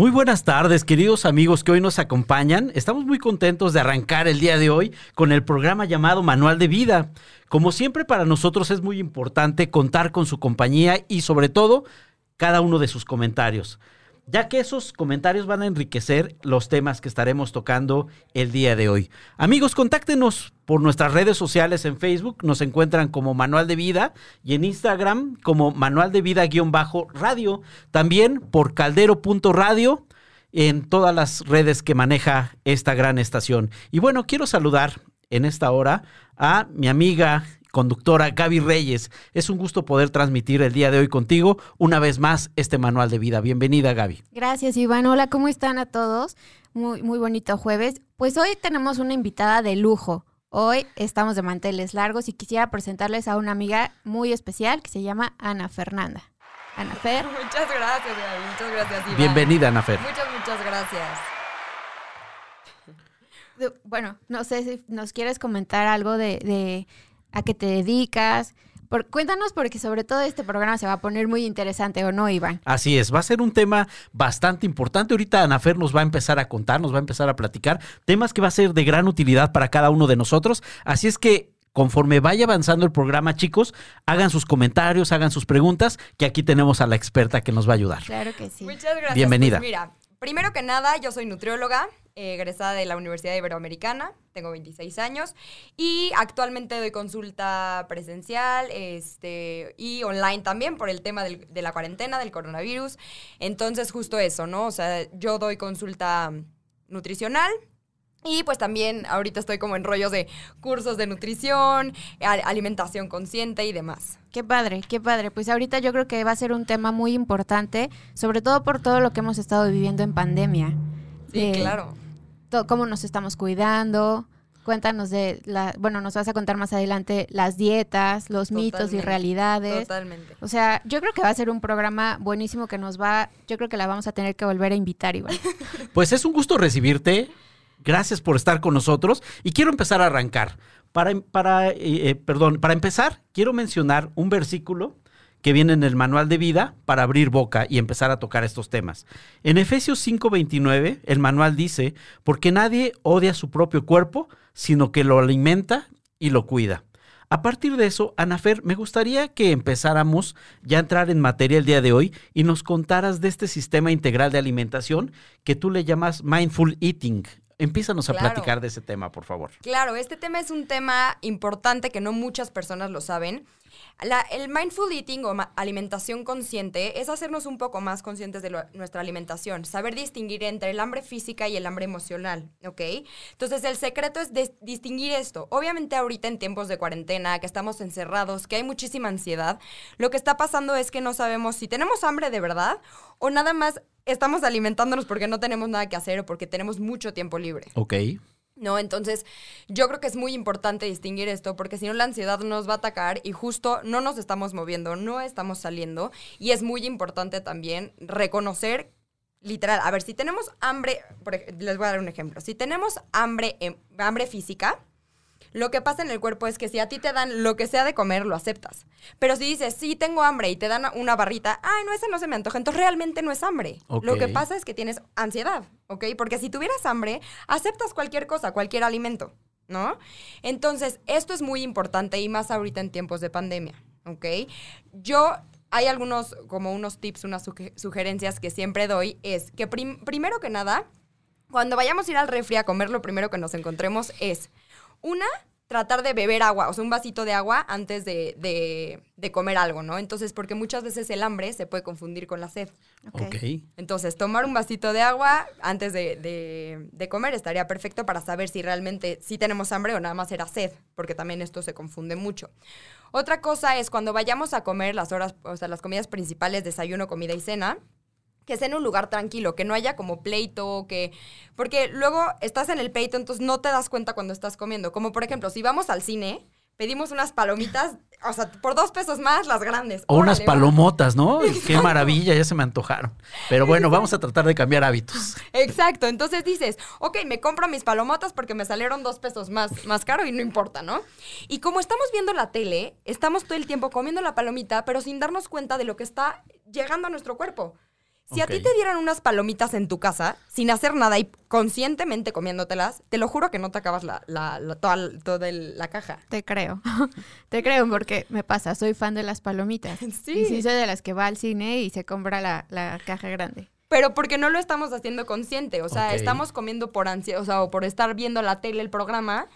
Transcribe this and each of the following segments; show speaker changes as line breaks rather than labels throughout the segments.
Muy buenas tardes, queridos amigos que hoy nos acompañan. Estamos muy contentos de arrancar el día de hoy con el programa llamado Manual de Vida. Como siempre, para nosotros es muy importante contar con su compañía y sobre todo cada uno de sus comentarios ya que esos comentarios van a enriquecer los temas que estaremos tocando el día de hoy. Amigos, contáctenos por nuestras redes sociales en Facebook, nos encuentran como Manual de Vida y en Instagram como Manual de Vida-radio, también por caldero.radio en todas las redes que maneja esta gran estación. Y bueno, quiero saludar en esta hora a mi amiga conductora Gaby Reyes. Es un gusto poder transmitir el día de hoy contigo una vez más este manual de vida. Bienvenida Gaby.
Gracias Iván. Hola, ¿cómo están a todos? Muy, muy bonito jueves. Pues hoy tenemos una invitada de lujo. Hoy estamos de manteles largos y quisiera presentarles a una amiga muy especial que se llama Ana Fernanda. Ana Fer.
Muchas gracias, Gaby. Muchas gracias, Iván.
Bienvenida, Ana Fer.
Muchas, muchas gracias.
Bueno, no sé si nos quieres comentar algo de a qué te dedicas. Por, cuéntanos porque sobre todo este programa se va a poner muy interesante, ¿o no, Iván?
Así es, va a ser un tema bastante importante. Ahorita Anafer nos va a empezar a contar, nos va a empezar a platicar temas que va a ser de gran utilidad para cada uno de nosotros. Así es que conforme vaya avanzando el programa, chicos, hagan sus comentarios, hagan sus preguntas, que aquí tenemos a la experta que nos va a ayudar.
Claro que sí.
Muchas gracias.
Bienvenida.
Pues mira, primero que nada, yo soy nutrióloga, egresada de la Universidad Iberoamericana, tengo 26 años y actualmente doy consulta presencial este, y online también por el tema del, de la cuarentena, del coronavirus. Entonces, justo eso, ¿no? O sea, yo doy consulta nutricional, y pues también ahorita estoy como en rollos de cursos de nutrición, alimentación consciente y demás.
Qué padre, qué padre. Pues ahorita yo creo que va a ser un tema muy importante, sobre todo por todo lo que hemos estado viviendo en pandemia.
Sí,
Eh,
claro.
Cómo nos estamos cuidando. Cuéntanos de la, bueno, nos vas a contar más adelante las dietas, los mitos y realidades.
Totalmente.
O sea, yo creo que va a ser un programa buenísimo que nos va, yo creo que la vamos a tener que volver a invitar, Iván.
Pues es un gusto recibirte. Gracias por estar con nosotros. Y quiero empezar a arrancar. Para, para, eh, eh, perdón, para empezar, quiero mencionar un versículo que viene en el manual de vida para abrir boca y empezar a tocar estos temas. En Efesios 5:29, el manual dice, porque nadie odia su propio cuerpo, sino que lo alimenta y lo cuida. A partir de eso, Anafer, me gustaría que empezáramos ya a entrar en materia el día de hoy y nos contaras de este sistema integral de alimentación que tú le llamas mindful eating. Empízanos a
Claro.
platicar de ese tema, por favor.
Claro, este tema es un tema importante que no muchas personas lo saben. La- el mindful eating o alimentación consciente es hacernos un poco más conscientes de lo- nuestra alimentación, saber distinguir entre el hambre física y el hambre emocional, ¿ok? Entonces el secreto es distinguir esto. Obviamente ahorita en tiempos de cuarentena, que estamos encerrados, que hay muchísima ansiedad, lo que está pasando es que no sabemos si tenemos hambre de verdad o nada más estamos alimentándonos porque no tenemos nada que hacer o porque tenemos mucho tiempo libre.
Ok.
¿no? Entonces, yo creo que es muy importante distinguir esto porque si no la ansiedad nos va a atacar y justo no nos estamos moviendo, no estamos saliendo y es muy importante también reconocer literal, a ver, si tenemos hambre, por les voy a dar un ejemplo, si tenemos hambre, em- hambre física, lo que pasa en el cuerpo es que si a ti te dan lo que sea de comer, lo aceptas. Pero si dices, sí, tengo hambre y te dan una barrita, ay, no, ese no se me antoja, entonces realmente no es hambre. Lo que pasa es que tienes ansiedad, ¿ok? Porque si tuvieras hambre, aceptas cualquier cosa, cualquier alimento, ¿no? Entonces, esto es muy importante y más ahorita en tiempos de pandemia, ¿ok? Yo, hay algunos, como unos tips, unas suge- sugerencias que siempre doy, es que prim- primero que nada, cuando vayamos a ir al refri a comer, lo primero que nos encontremos es, una, tratar de beber agua, o sea, un vasito de agua antes de, de- de comer algo, ¿no? Entonces, porque muchas veces el hambre se puede confundir con la sed.
Ok.
Entonces, tomar un vasito de agua antes de, de- de comer estaría perfecto para saber si realmente sí tenemos hambre o nada más era sed, porque también esto se confunde mucho. Otra cosa es cuando vayamos a comer las horas, o sea, las comidas principales, desayuno, comida y cena, que sea en un lugar tranquilo, que no haya como pleito, que... Porque luego estás en el pleito, entonces no te das cuenta cuando estás comiendo. Como por ejemplo, si vamos al cine, pedimos unas palomitas, o sea, por dos pesos más, las grandes.
O unas
Órale,
palomotas, ¿no? Qué maravilla, ya se me antojaron. Pero bueno, vamos a tratar de cambiar hábitos.
Exacto, entonces dices, ok, me compro mis palomotas porque me salieron dos pesos más, más caro y no importa, ¿no? Y como estamos viendo la tele, estamos todo el tiempo comiendo la palomita, pero sin darnos cuenta de lo que está llegando a nuestro cuerpo. Si a ti te dieran unas palomitas en tu casa, sin hacer nada y conscientemente comiéndotelas, te lo juro que no te acabas la, la- la- toda, toda el- la caja.
Te creo. Te creo porque me pasa, soy fan de las palomitas.
Sí.
Y sí soy de las que va al cine y se compra la, la caja grande.
Pero porque no lo estamos haciendo consciente, o sea, estamos comiendo por ansiedad, o sea, o por estar viendo la tele, el programa,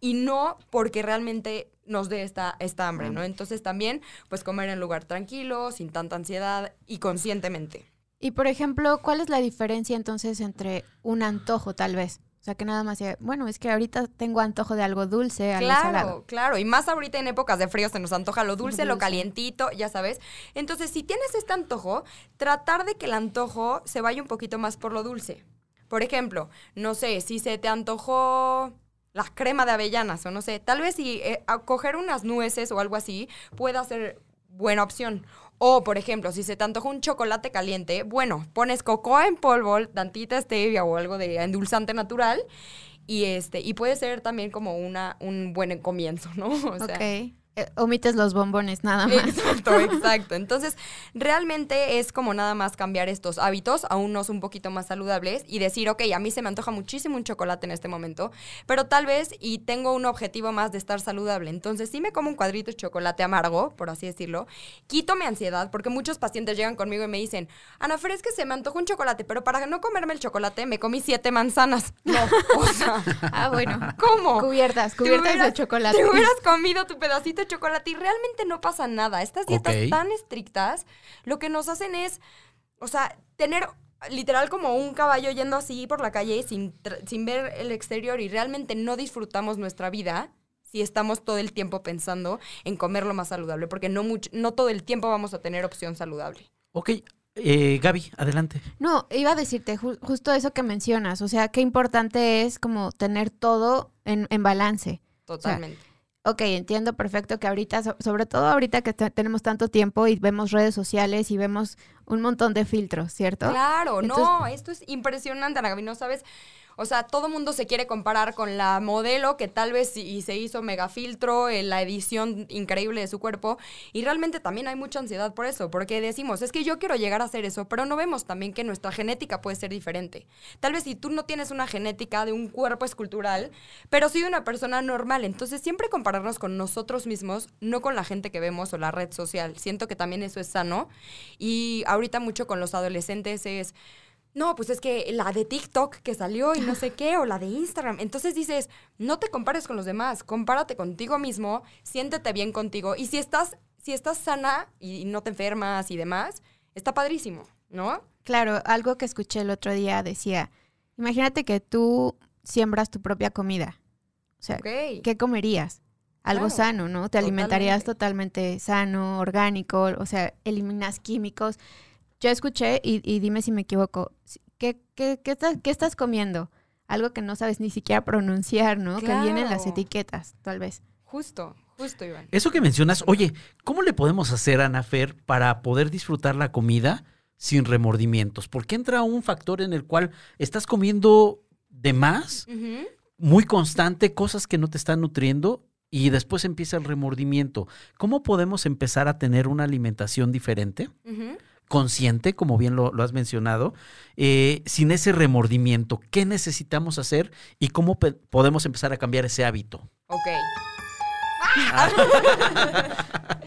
y no porque realmente nos dé esta, esta hambre, ¿no? Entonces también, pues comer en lugar tranquilo, sin tanta ansiedad y conscientemente.
Y por ejemplo, ¿cuál es la diferencia entonces entre un antojo tal vez? O sea, que nada más bueno, es que ahorita tengo antojo de algo dulce, algo
Claro,
salado.
claro. Y más ahorita en épocas de frío se nos antoja lo dulce, lo calientito, ya sabes. Entonces, si tienes este antojo, tratar de que el antojo se vaya un poquito más por lo dulce. Por ejemplo, no sé, si se te antojó la crema de avellanas o no sé, tal vez si eh, a coger unas nueces o algo así pueda ser buena opción. O, por ejemplo, si se te antoja un chocolate caliente, bueno, pones cocoa en polvo, tantita stevia o algo de endulzante natural y este y puede ser también como una un buen comienzo, ¿no? O sea.
Eh, omites los bombones nada más.
Exacto, exacto. Entonces, realmente es como nada más cambiar estos hábitos a unos un poquito más saludables y decir, ok, a mí se me antoja muchísimo un chocolate en este momento, pero tal vez y tengo un objetivo más de estar saludable. Entonces, si me como un cuadrito de chocolate amargo, por así decirlo, quito mi ansiedad, porque muchos pacientes llegan conmigo y me dicen, Ana Fer, es que se me antojó un chocolate, pero para no comerme el chocolate me comí siete manzanas. No, o sea,
Ah, bueno.
¿cómo?
Cubiertas, cubiertas de
hubieras-
chocolate.
Te hubieras comido tu pedacito de chocolate y realmente no pasa nada. Estas dietas tan estrictas lo que nos hacen es, o sea, tener literal como un caballo yendo así por la calle sin, sin ver el exterior y realmente no disfrutamos nuestra vida si estamos todo el tiempo pensando en comer lo más saludable, porque no, mucho, no todo el tiempo vamos a tener opción saludable.
Ok, eh, Gaby, adelante.
No, iba a decirte ju- justo eso que mencionas. O sea, qué importante es como tener todo en, en balance.
Totalmente.
Ok, entiendo perfecto que ahorita, so- sobre todo ahorita que te- tenemos tanto tiempo y vemos redes sociales y vemos un montón de filtros, ¿cierto?
Claro, no, esto es impresionante, Ana Gaby, no sabes. O sea, todo mundo se quiere comparar con la modelo que tal vez y se hizo mega filtro, eh, la edición increíble de su cuerpo. Y realmente también hay mucha ansiedad por eso, porque decimos, es que yo quiero llegar a hacer eso, pero no vemos también que nuestra genética puede ser diferente. Tal vez si tú no tienes una genética de un cuerpo escultural, pero sí de una persona normal. Entonces, siempre compararnos con nosotros mismos, no con la gente que vemos o la red social. Siento que también eso es sano. Y ahorita mucho con los adolescentes es, no, pues es que la de TikTok que salió y no sé qué, o la de Instagram. Entonces dices, no te compares con los demás, compárate contigo mismo, siéntete bien contigo. Y si estás, si estás sana y no te enfermas y demás, está padrísimo, ¿no?
Claro, algo que escuché el otro día decía, imagínate que tú siembras tu propia comida. O sea. ¿qué comerías? Algo
Claro,
sano, ¿no? Te alimentarías
totalmente.
totalmente sano, orgánico, o sea, eliminas químicos. Yo escuché, y, y dime si me equivoco, ¿qué, qué, qué estás, qué estás comiendo? Algo que no sabes ni siquiera pronunciar, ¿no? Que viene en las
Claro.
etiquetas, tal vez.
Justo, justo, Iván.
Eso que mencionas, oye, ¿cómo le podemos hacer, Ana Fer, para poder disfrutar la comida sin remordimientos? Porque entra un factor en el cual estás comiendo de más, muy constante, cosas que no te están nutriendo y después empieza el remordimiento. ¿Cómo podemos empezar a tener una alimentación diferente?
ujú.
Consciente, como bien lo, lo has mencionado, eh, sin ese remordimiento. ¿Qué necesitamos hacer y cómo podemos empezar a cambiar ese hábito?
Ok.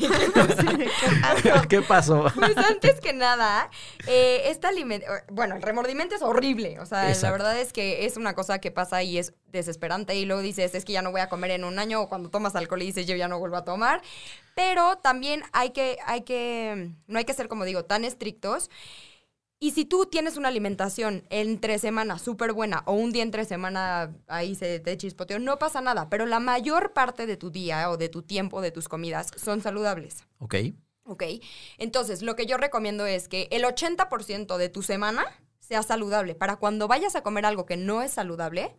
¿Qué pasó?
Pues antes que nada, eh, este alimento, bueno, el remordimiento es horrible, o sea,
Exacto.
la verdad es que es una cosa que pasa y es desesperante y luego dices, es que ya no voy a comer en un año o cuando tomas alcohol y dices, yo ya no vuelvo a tomar, pero también hay que, hay que, no hay que ser, como digo, tan estrictos. Y si tú tienes una alimentación entre semana súper buena o un día entre semana ahí se te chispoteó, no pasa nada, pero la mayor parte de tu día o de tu tiempo, de tus comidas, son saludables.
Ok.
¿Ok? Entonces, lo que yo recomiendo es que el 80% de tu semana sea saludable. Para cuando vayas a comer algo que no es saludable,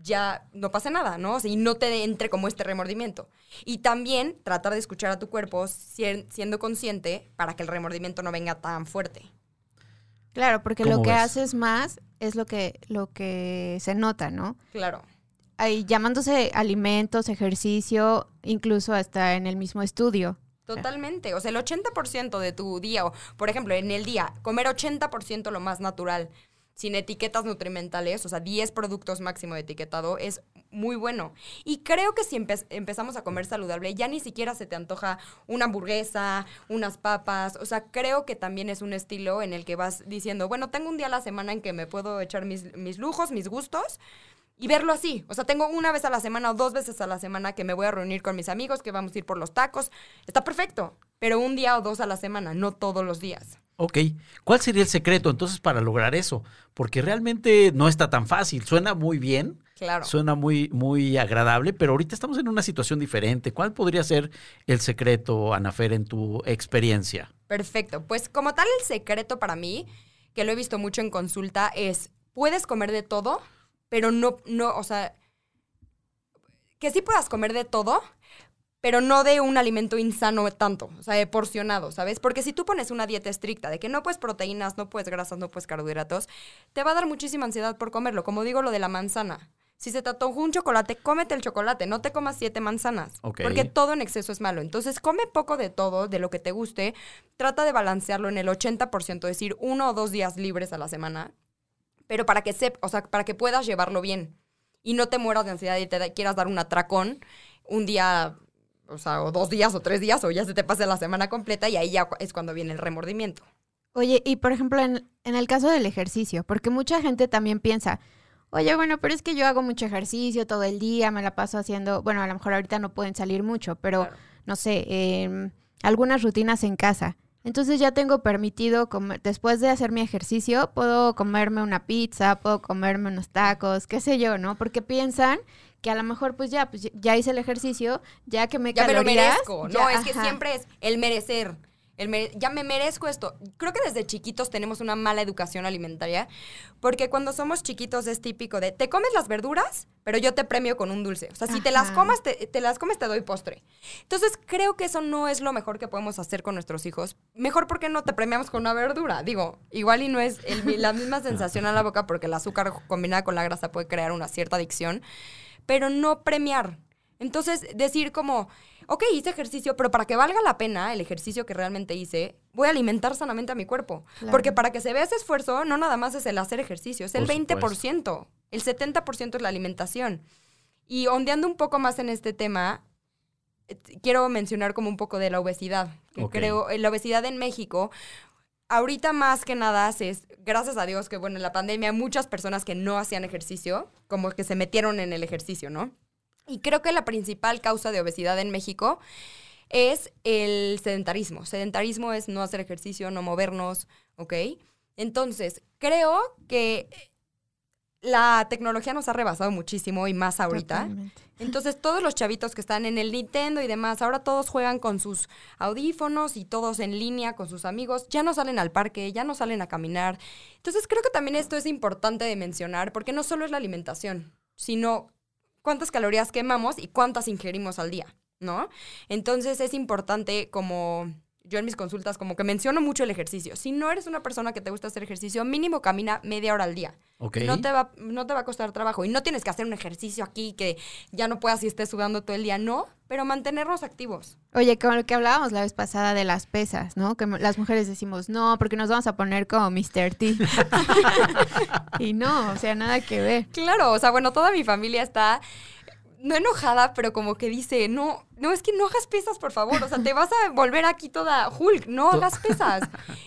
ya no pase nada, ¿no? O sea, y no te entre como este remordimiento. Y también tratar de escuchar a tu cuerpo sien- siendo consciente para que el remordimiento no venga tan fuerte.
Claro, porque
¿Cómo
lo que
ves?
haces más es lo que, lo que se nota, ¿no?
Claro.
Ahí, llamándose alimentos, ejercicio, incluso hasta en el mismo estudio.
Totalmente. O sea, el 80% de tu día, o por ejemplo, en el día, comer 80% lo más natural, sin etiquetas nutrimentales, o sea, 10 productos máximo de etiquetado, es muy bueno. Y creo que si empe- empezamos a comer saludable, ya ni siquiera se te antoja una hamburguesa, unas papas. O sea, creo que también es un estilo en el que vas diciendo, bueno, tengo un día a la semana en que me puedo echar mis, mis lujos, mis gustos. Y verlo así. O sea, tengo una vez a la semana o dos veces a la semana que me voy a reunir con mis amigos, que vamos a ir por los tacos. Está perfecto. Pero un día o dos a la semana, no todos los días.
Ok, ¿cuál sería el secreto entonces para lograr eso? Porque realmente no está tan fácil, suena muy bien,
Claro.
suena muy, muy agradable, pero ahorita estamos en una situación diferente. ¿Cuál podría ser el secreto, Anafer, en tu experiencia?
Perfecto. Pues como tal, el secreto para mí, que lo he visto mucho en consulta, es, puedes comer de todo, pero no, no, o sea, que sí puedas comer de todo, pero no de un alimento insano tanto, o sea, de porcionado, ¿sabes? Porque si tú pones una dieta estricta de que no puedes proteínas, no puedes grasas, no puedes carbohidratos, te va a dar muchísima ansiedad por comerlo. Como digo, lo de la manzana. Si se te antojó un chocolate, cómete el chocolate, no te comas siete manzanas. Porque todo en exceso es malo. Entonces, come poco de todo, de lo que te guste. Trata de balancearlo en el 80%, es decir, uno o dos días libres a la semana. Pero para que sep o sea, para que puedas llevarlo bien. Y no te mueras de ansiedad y te da- quieras dar un atracón un día, o sea, o dos días o tres días, o ya se te pase la semana completa y ahí ya es cuando viene el remordimiento.
Oye, y por ejemplo, en, en el caso del ejercicio, porque mucha gente también piensa, oye, bueno, pero es que yo hago mucho ejercicio todo el día, me la paso haciendo, bueno, a lo mejor ahorita no pueden salir mucho, pero
Claro.
no sé, em, algunas rutinas en casa. Entonces ya tengo permitido comer, después de hacer mi ejercicio, puedo comerme una pizza, puedo comerme unos tacos, qué sé yo, ¿no? Porque piensan que a lo mejor pues ya, pues ya hice el ejercicio, ya que me
Ya me lo
calorías,
merezco.
ya,
no, es que
ajá.
siempre es el merecer. El ya me merezco esto. Creo que desde chiquitos tenemos una mala educación alimentaria, porque cuando somos chiquitos es típico de, te comes las verduras, pero yo te premio con un dulce. O sea, si te las comas, te, te las comes, te doy postre. Entonces, creo que eso no es lo mejor que podemos hacer con nuestros hijos. Mejor porque no te premiamos con una verdura. Digo, igual y no es el- la misma sensación a la boca, porque el azúcar combinada con la grasa puede crear una cierta adicción, pero no premiar. Entonces, decir como, ok, hice ejercicio, pero para que valga la pena el ejercicio que realmente hice, voy a alimentar sanamente a mi cuerpo.
Claro.
Porque para que se vea ese esfuerzo, no nada más es el hacer ejercicio, es el
Por
20%. El 70% es la alimentación. Y ondeando un poco más en este tema, eh, quiero mencionar como un poco de la obesidad. Que
Ok.
creo, eh, la obesidad en México, ahorita más que nada, es, gracias a Dios que, bueno, en la pandemia hay muchas personas que no hacían ejercicio, como que se metieron en el ejercicio, ¿no? Y creo que la principal causa de obesidad en México es el sedentarismo. Sedentarismo es no hacer ejercicio, no movernos, ¿ok? Entonces, creo que la tecnología nos ha rebasado muchísimo y más ahorita.
Totalmente.
Entonces, todos los chavitos que están en el Nintendo y demás, ahora todos juegan con sus audífonos y todos en línea con sus amigos, ya no salen al parque, ya no salen a caminar. Entonces, creo que también esto es importante de mencionar, porque no solo es la alimentación, sino cuántas calorías quemamos y cuántas ingerimos al día, ¿no? Entonces, es importante como... Yo en mis consultas como que menciono mucho el ejercicio. Si no eres una persona que te gusta hacer ejercicio, mínimo camina media hora al día.
Ok.
No te, va, no te va a costar trabajo. Y no tienes que hacer un ejercicio aquí que ya no puedas y estés sudando todo el día. No, pero mantenernos activos.
Oye, con lo que hablábamos la vez pasada de las pesas, ¿no? Que las mujeres decimos, no, porque nos vamos a poner como Mr. T. y no, o sea, nada que ver.
Claro, o sea, bueno, toda mi familia está no enojada, pero como que dice, no, no, es que no hagas pesas, por favor. O sea, te vas a volver aquí toda Hulk, no hagas pesas.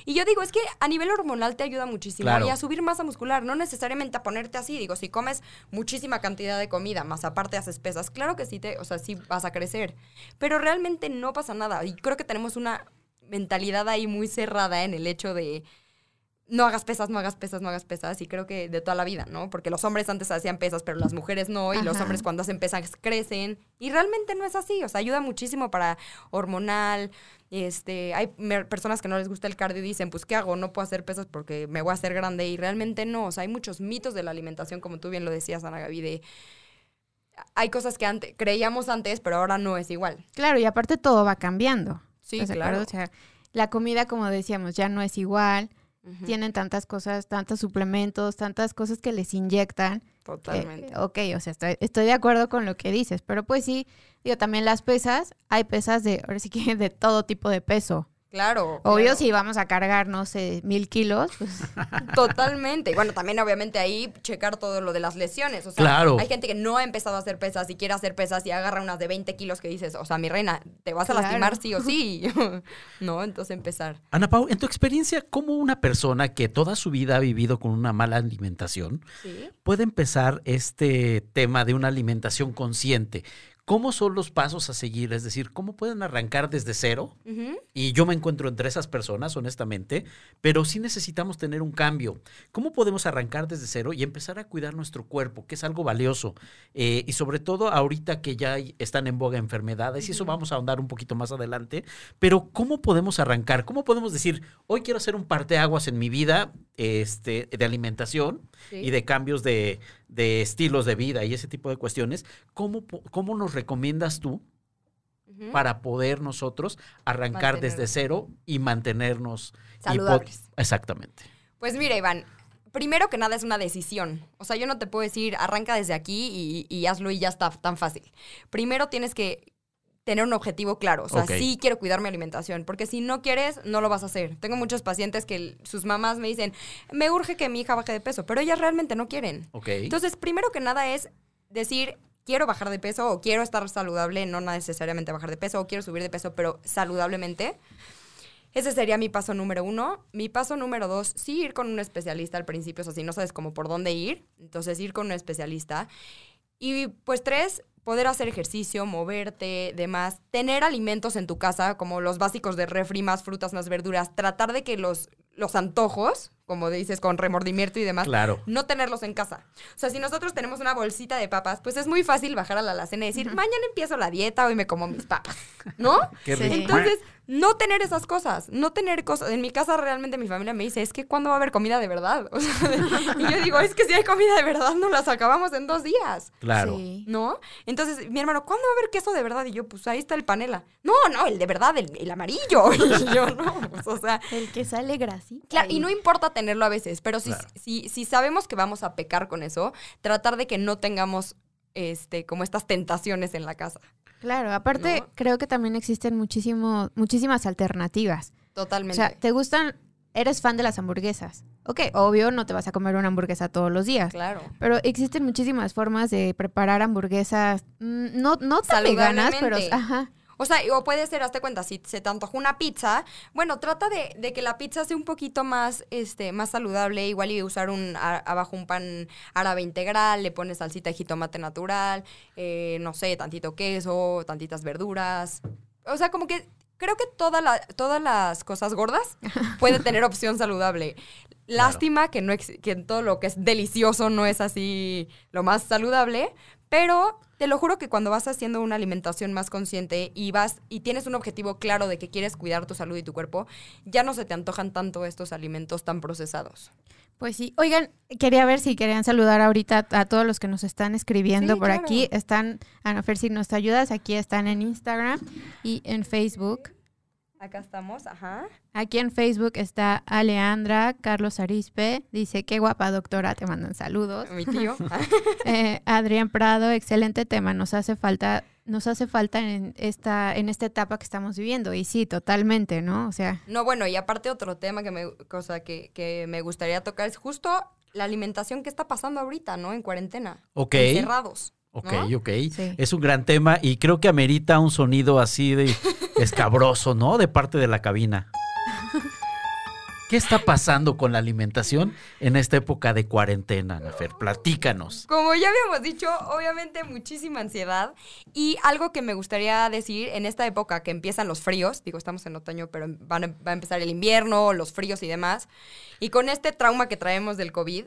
Y yo digo, es que a nivel hormonal te ayuda muchísimo
Claro.
y a subir masa muscular, no necesariamente a ponerte así. Digo, si comes muchísima cantidad de comida, más aparte haces pesas, claro que sí te, o sea, sí vas a crecer. Pero realmente no pasa nada. Y creo que tenemos una mentalidad ahí muy cerrada en el hecho de no hagas pesas, no hagas pesas, no hagas pesas, y creo que de toda la vida, ¿no? Porque los hombres antes hacían pesas, pero las mujeres no, y los hombres cuando hacen pesas crecen, y realmente no es así, o sea, ayuda muchísimo para hormonal, este, hay personas que no les gusta el cardio y dicen, pues, ¿qué hago? No puedo hacer pesas porque me voy a hacer grande, y realmente no, o sea, hay muchos mitos de la alimentación, como tú bien lo decías, Ana Gaby, de... Hay cosas que antes, creíamos antes, pero ahora no es igual.
Claro, y aparte todo va cambiando.
Sí,
¿estás de
claro.
O sea, la comida, como decíamos, ya no es igual. Tienen tantas cosas, tantos suplementos, tantas cosas que les inyectan.
Totalmente.
Eh, ok, o sea, estoy, estoy de acuerdo con lo que dices, pero pues sí, Digo, también las pesas, hay pesas de, ahora sí que de todo tipo de peso.
Claro.
Obvio,
claro.
si vamos a cargar, no sé, mil kilos, pues
Totalmente. Y bueno, también obviamente ahí checar todo lo de las lesiones. O sea,
Claro.
hay gente que no ha empezado a hacer pesas y quiere hacer pesas y agarra unas de 20 kilos que dices, o sea, mi reina, te vas a
Claro.
lastimar sí o sí. ¿No? Entonces empezar.
Ana Pau, en tu experiencia, ¿cómo una persona que toda su vida ha vivido con una mala alimentación
Sí.
puede empezar este tema de una alimentación consciente? ¿Cómo son los pasos a seguir? Es decir, ¿cómo pueden arrancar desde cero? Y yo me encuentro entre esas personas, honestamente, pero sí necesitamos tener un cambio. ¿Cómo podemos arrancar desde cero y empezar a cuidar nuestro cuerpo, que es algo valioso? Eh, y sobre todo ahorita que ya hay- están en boga enfermedades, y eso vamos a ahondar un poquito más adelante, pero ¿cómo podemos arrancar? ¿Cómo podemos decir, hoy quiero hacer un parteaguas en mi vida este, de alimentación
Sí.
y de cambios de, de estilos de vida y ese tipo de cuestiones? ¿Cómo, cómo nos recomiendas tú para poder nosotros arrancar
Mantener-
desde cero y mantenernos y
Saludables.
Exactamente.
Pues mira, Iván, primero que nada es una decisión. O sea, yo no te puedo decir, arranca desde aquí y, y hazlo y ya está tan fácil. Primero tienes que tener un objetivo claro. O sea, sí quiero cuidar mi alimentación, porque si no quieres, no lo vas a hacer. Tengo muchos pacientes que sus mamás me dicen, me urge que mi hija baje de peso, pero ellas realmente no quieren.
Ok.
Entonces, primero que nada es decir, quiero bajar de peso o quiero estar saludable, no necesariamente bajar de peso, o quiero subir de peso, pero saludablemente. Ese sería mi paso número uno. Mi paso número dos, sí ir con un especialista al principio, o sea, si no sabes cómo por dónde ir, entonces ir con un especialista. Y pues tres, poder hacer ejercicio, moverte, demás, tener alimentos en tu casa, como los básicos de refri, más frutas, más verduras, tratar de que los, los antojos, como dices, con remordimiento y demás,
Claro.
no tenerlos en casa. O sea, si nosotros tenemos una bolsita de papas, pues es muy fácil bajar a la alacena y decir, mañana empiezo la dieta, hoy me como mis papas, ¿no?
Qué rico.
Entonces, no tener esas cosas, no tener cosas. En mi casa realmente mi familia me dice, es que ¿cuándo va a haber comida de verdad? O sea, y yo digo, es que si hay comida de verdad, no las acabamos en dos días.
Claro.
Sí.
¿No? Entonces, mi hermano, ¿cuándo va a haber queso de verdad? Y yo, pues ahí está el panela. No, no, el de verdad, el, el amarillo. Y yo, no, pues, o sea,
El que sale grasita.
Claro, y no importa tenerlo a veces, pero si,
Claro.
si, si sabemos que vamos a pecar con eso, tratar de que no tengamos este, como estas tentaciones en la casa.
Claro, aparte
¿No?
creo que también existen muchísimo, muchísimas alternativas. O
Totalmente.
sea, ¿te gustan? Eres fan de las hamburguesas. Ok, obvio, no te vas a comer una hamburguesa todos los días.
claro.
Pero existen muchísimas formas de preparar hamburguesas, mm, no, no tan veganas, pero ajá.
O sea, o puede ser, hazte cuenta, si se te antojó una pizza, bueno, trata de, de que la pizza sea un poquito más, este, más saludable, igual y usar un, a- abajo un pan árabe integral, le pones salsita de jitomate natural, eh, no sé, tantito queso, tantitas verduras. O sea, como que creo que toda la- todas las cosas gordas pueden tener opción saludable. Lástima que, no que todo lo que es delicioso no es así lo más saludable, pero te lo juro que cuando vas haciendo una alimentación más consciente y vas y tienes un objetivo claro de que quieres cuidar tu salud y tu cuerpo, ya no se te antojan tanto estos alimentos tan procesados.
Pues sí. Oigan, quería ver si querían saludar ahorita a todos los que nos están escribiendo
Sí,
por
claro.
aquí. Están, Ana Fer, si nos ayudas, aquí están en Instagram y en Facebook.
Acá estamos, ajá.
Aquí en Facebook está Aleandra, Carlos Arispe, dice, qué guapa doctora, te mandan saludos.
Mi tío.
Eh, Adrián Prado, excelente tema, nos hace falta, nos hace falta en esta, en esta etapa que estamos viviendo. Y sí, totalmente, ¿no? O sea,
No, bueno, y aparte otro tema que me, cosa que, que me gustaría tocar es justo la alimentación que está pasando ahorita, ¿no? En cuarentena.
Ok.
Encerrados.
Ok,
¿no?
ok.
Sí.
Es un gran tema y creo que amerita un sonido así de escabroso, ¿no? De parte de la cabina. ¿Qué está pasando con la alimentación en esta época de cuarentena, Nafer? Platícanos.
Como ya habíamos dicho, obviamente muchísima ansiedad. Y algo que me gustaría decir en esta época que empiezan los fríos, digo, estamos en otoño, pero van a- va a empezar el invierno, los fríos y demás. Y con este trauma que traemos del COVID,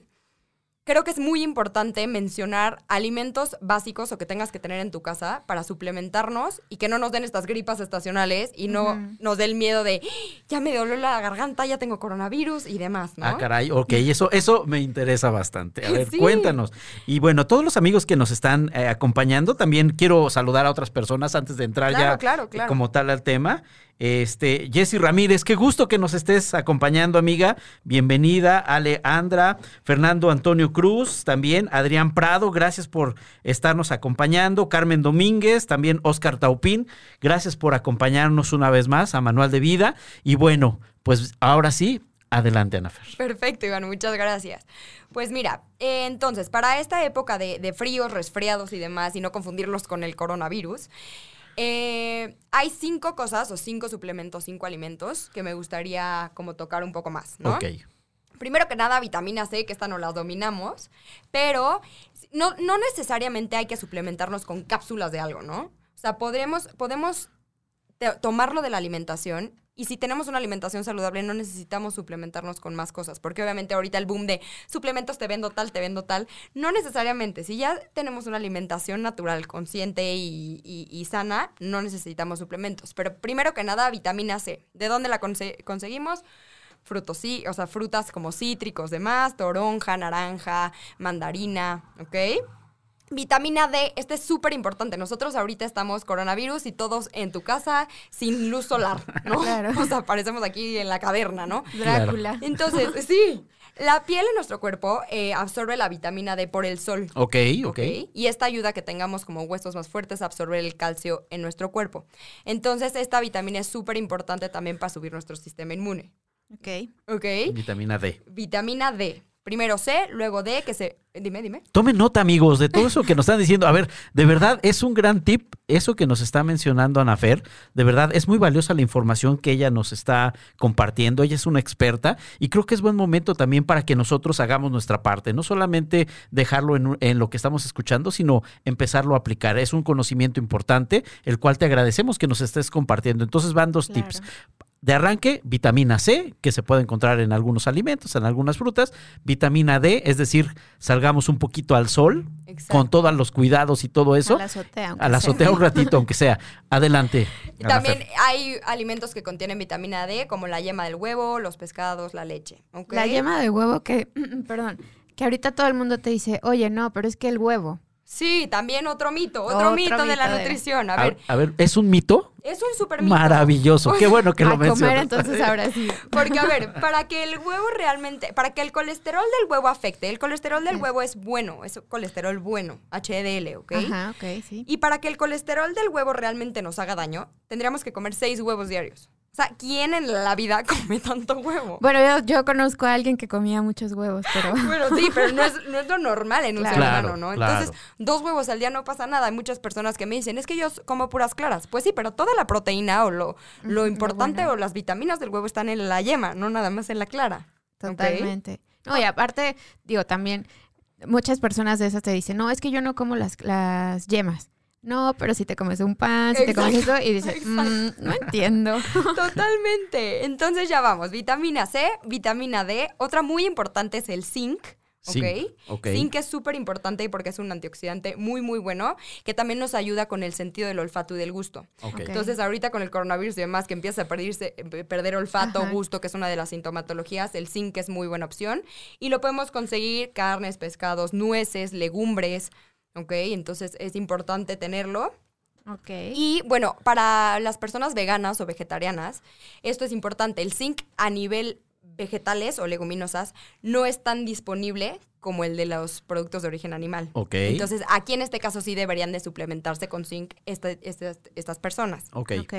creo que es muy importante mencionar alimentos básicos o que tengas que tener en tu casa para suplementarnos y que no nos den estas gripas estacionales y no nos dé el miedo de, "Ah, ya me dolió la garganta, ya tengo coronavirus y demás, ¿no?
Ah, caray, ok, eso, eso me interesa bastante. A ver,
Sí.
cuéntanos. Y bueno, todos los amigos que nos están eh, acompañando, también quiero saludar a otras personas antes de entrar
Claro,
ya
claro, claro.
como tal al tema. Este, Jessy Ramírez, qué gusto que nos estés acompañando, amiga. Bienvenida, Aleandra, Fernando Antonio Cruz, también Adrián Prado, gracias por estarnos acompañando. Carmen Domínguez, también Oscar Taupín, gracias por acompañarnos una vez más a Manual de Vida. Y bueno, pues ahora sí, Adelante, Anafer.
Perfecto, Iván, muchas gracias. Pues mira, eh, entonces, para esta época de, fríos, resfriados y demás, y no confundirlos con el coronavirus, eh, hay cinco cosas o cinco suplementos, cinco alimentos que me gustaría como tocar un poco más, ¿no?
Ok.
Primero que nada, vitamina C, que esta no la dominamos, pero no, no necesariamente hay que suplementarnos con cápsulas de algo, ¿no? O sea, podremos, podemos tomarlo de la alimentación y si tenemos una alimentación saludable, no necesitamos suplementarnos con más cosas, porque obviamente ahorita el boom de suplementos te vendo tal, te vendo tal, no necesariamente. Si ya tenemos una alimentación natural, consciente y, sana, no necesitamos suplementos. Pero primero que nada, vitamina C. ¿De dónde la conseguimos? Frutos, sí, o sea, frutas como cítricos, demás, toronja, naranja, mandarina, ¿ok? Vitamina D, este es súper importante. Nosotros ahorita estamos coronavirus y todos en tu casa sin luz solar, ¿no? Claro. O sea, aparecemos aquí en la caverna, ¿no?
Drácula.
Entonces, sí, la piel en nuestro cuerpo eh, absorbe la vitamina D por el sol.
Ok, ok.
Y esta ayuda a que tengamos como huesos más fuertes a absorber el calcio en nuestro cuerpo. Entonces, esta vitamina es súper importante también para subir nuestro sistema inmune.
Ok.
Ok.
Vitamina D.
Vitamina D. Primero C, luego D, que se... Dime, dime.
Tomen nota, amigos, de todo eso que nos están diciendo. A ver, de verdad, es un gran tip eso que nos está mencionando Anafer. De verdad, es muy valiosa la información que ella nos está compartiendo. Ella es una experta y creo que es buen momento también para que nosotros hagamos nuestra parte. No solamente dejarlo en, en lo que estamos escuchando, sino empezarlo a aplicar. Es un conocimiento importante, el cual te agradecemos que nos estés compartiendo. Entonces van dos tips de arranque, vitamina C, que se puede encontrar en algunos alimentos, en algunas frutas, vitamina D, es decir, salgamos un poquito al sol, con todos los cuidados y todo eso. A
la azotea.
A la azotea un ratito, aunque sea. Adelante.
También hay alimentos que contienen vitamina D, como la yema del huevo, los pescados, la leche.
La yema del huevo que, perdón, que ahorita todo el mundo te dice, oye, no, pero es que el huevo.
Sí, también otro mito, otro, mito, de la nutrición. A ver.
A, ver, ¿es un mito?
Es un súper mito.
Maravilloso, qué bueno que lo mencionas. comer
entonces ahora sí.
Porque, a ver, para que el huevo realmente, para que el colesterol del huevo afecte, el colesterol del huevo es bueno, es colesterol bueno, HDL, ¿ok?
Ajá, ok, sí.
Y para que el colesterol del huevo realmente nos haga daño, tendríamos que comer seis huevos diarios. O sea, ¿quién en la vida come tanto huevo?
Bueno, yo, conozco a alguien que comía muchos huevos, pero...
bueno, sí, pero no es, lo normal en un ser humano, ¿no? Entonces, dos huevos al día no pasa nada. Hay muchas personas que me dicen, es que yo como puras claras. Pues sí, pero toda la proteína o lo, lo importante o las vitaminas del huevo están en la yema, no nada más en la clara.
Totalmente. No, y aparte, digo, también muchas personas de esas te dicen, no, es que yo no como las, las yemas. No, pero si te comes un pan, si te comes eso, y dices, mm, no entiendo.
Totalmente. Entonces ya vamos, vitamina C, vitamina D. Otra muy importante es el zinc. ¿ok?
okay.
Zinc es súper importante porque es un antioxidante muy, muy bueno, que también nos ayuda con el sentido del olfato y del gusto. Entonces, ahorita con el coronavirus y demás, que empieza a perderse, eh, perder olfato, gusto, que es una de las sintomatologías, el zinc es muy buena opción. Y lo podemos conseguir carnes, pescados, nueces, legumbres, ¿ok? Entonces es importante tenerlo.
Ok.
Y bueno, para las personas veganas o vegetarianas, esto es importante. El zinc a nivel vegetales o leguminosas no es tan disponible como el de los productos de origen animal.
Ok.
Entonces, aquí en este caso sí deberían de suplementarse con zinc estas personas.
Ok.
Ok.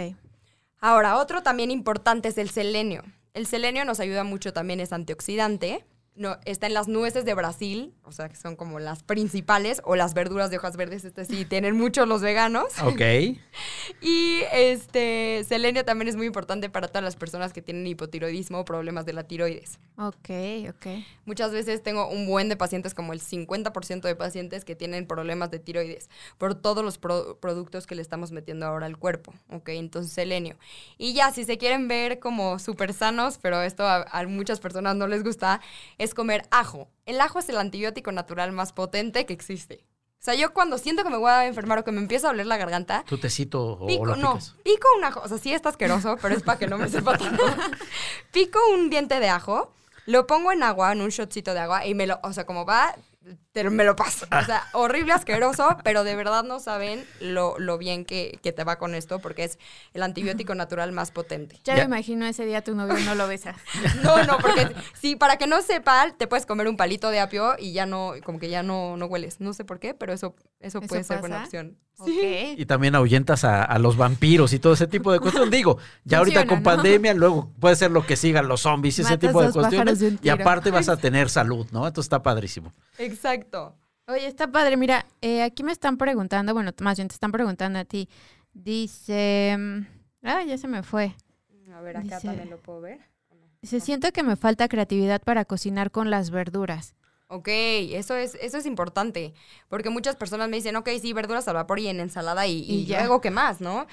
Ahora, otro también importante es el selenio. El selenio nos ayuda mucho también, es antioxidante no, está en las nueces de Brasil, o sea, que son como las principales, o las verduras de hojas verdes, este sí, tienen mucho los veganos.
Ok.
y este, selenio también es muy importante para todas las personas que tienen hipotiroidismo o problemas de la tiroides.
Ok, ok.
Muchas veces tengo un buen de pacientes, como el 50% de pacientes que tienen problemas de tiroides, por todos los productos que le estamos metiendo ahora al cuerpo, ok, entonces selenio. Y ya, si se quieren ver como súper sanos, pero esto a, a muchas personas no les gusta, es comer ajo. El ajo es el antibiótico natural más potente que existe. O sea, yo cuando siento que me voy a enfermar o que me empieza a doler la garganta.
¿Tu tecito o
pico, no, pico un ajo. O sea, sí está asqueroso, pero es para que no me sepa tanto. pico un diente de ajo, lo pongo en agua, en un shotcito de agua, y me lo. O sea, como va te, me lo paso. O sea, horrible, asqueroso, pero de verdad no saben lo, lo bien que, que, te va con esto porque es el antibiótico natural más potente.
Ya, me imagino ese día tu novio no lo besas.
no, no, porque sí, para que no sepa, te puedes comer un palito de apio y ya no, como que ya no, no hueles. No sé por qué, pero eso, eso, puede ser buena opción.
Sí. Y también ahuyentas a, los vampiros y todo ese tipo de cuestiones. Digo, ya ahorita con pandemia, luego puede ser lo que sigan los zombies y ese tipo de cuestiones. y aparte vas a tener salud, ¿no? Esto está padrísimo.
Exacto.
Oye, está padre. Mira, eh, aquí me están preguntando, bueno, más bien te están preguntando a ti. Dice, ah, ya se me fue.
A ver, acá también lo puedo ver.
Se siento que me falta creatividad para cocinar con las verduras.
Ok, eso es, eso es importante, porque muchas personas me dicen, ok, sí, verduras al vapor y en ensalada y, y, y luego qué más, ¿no?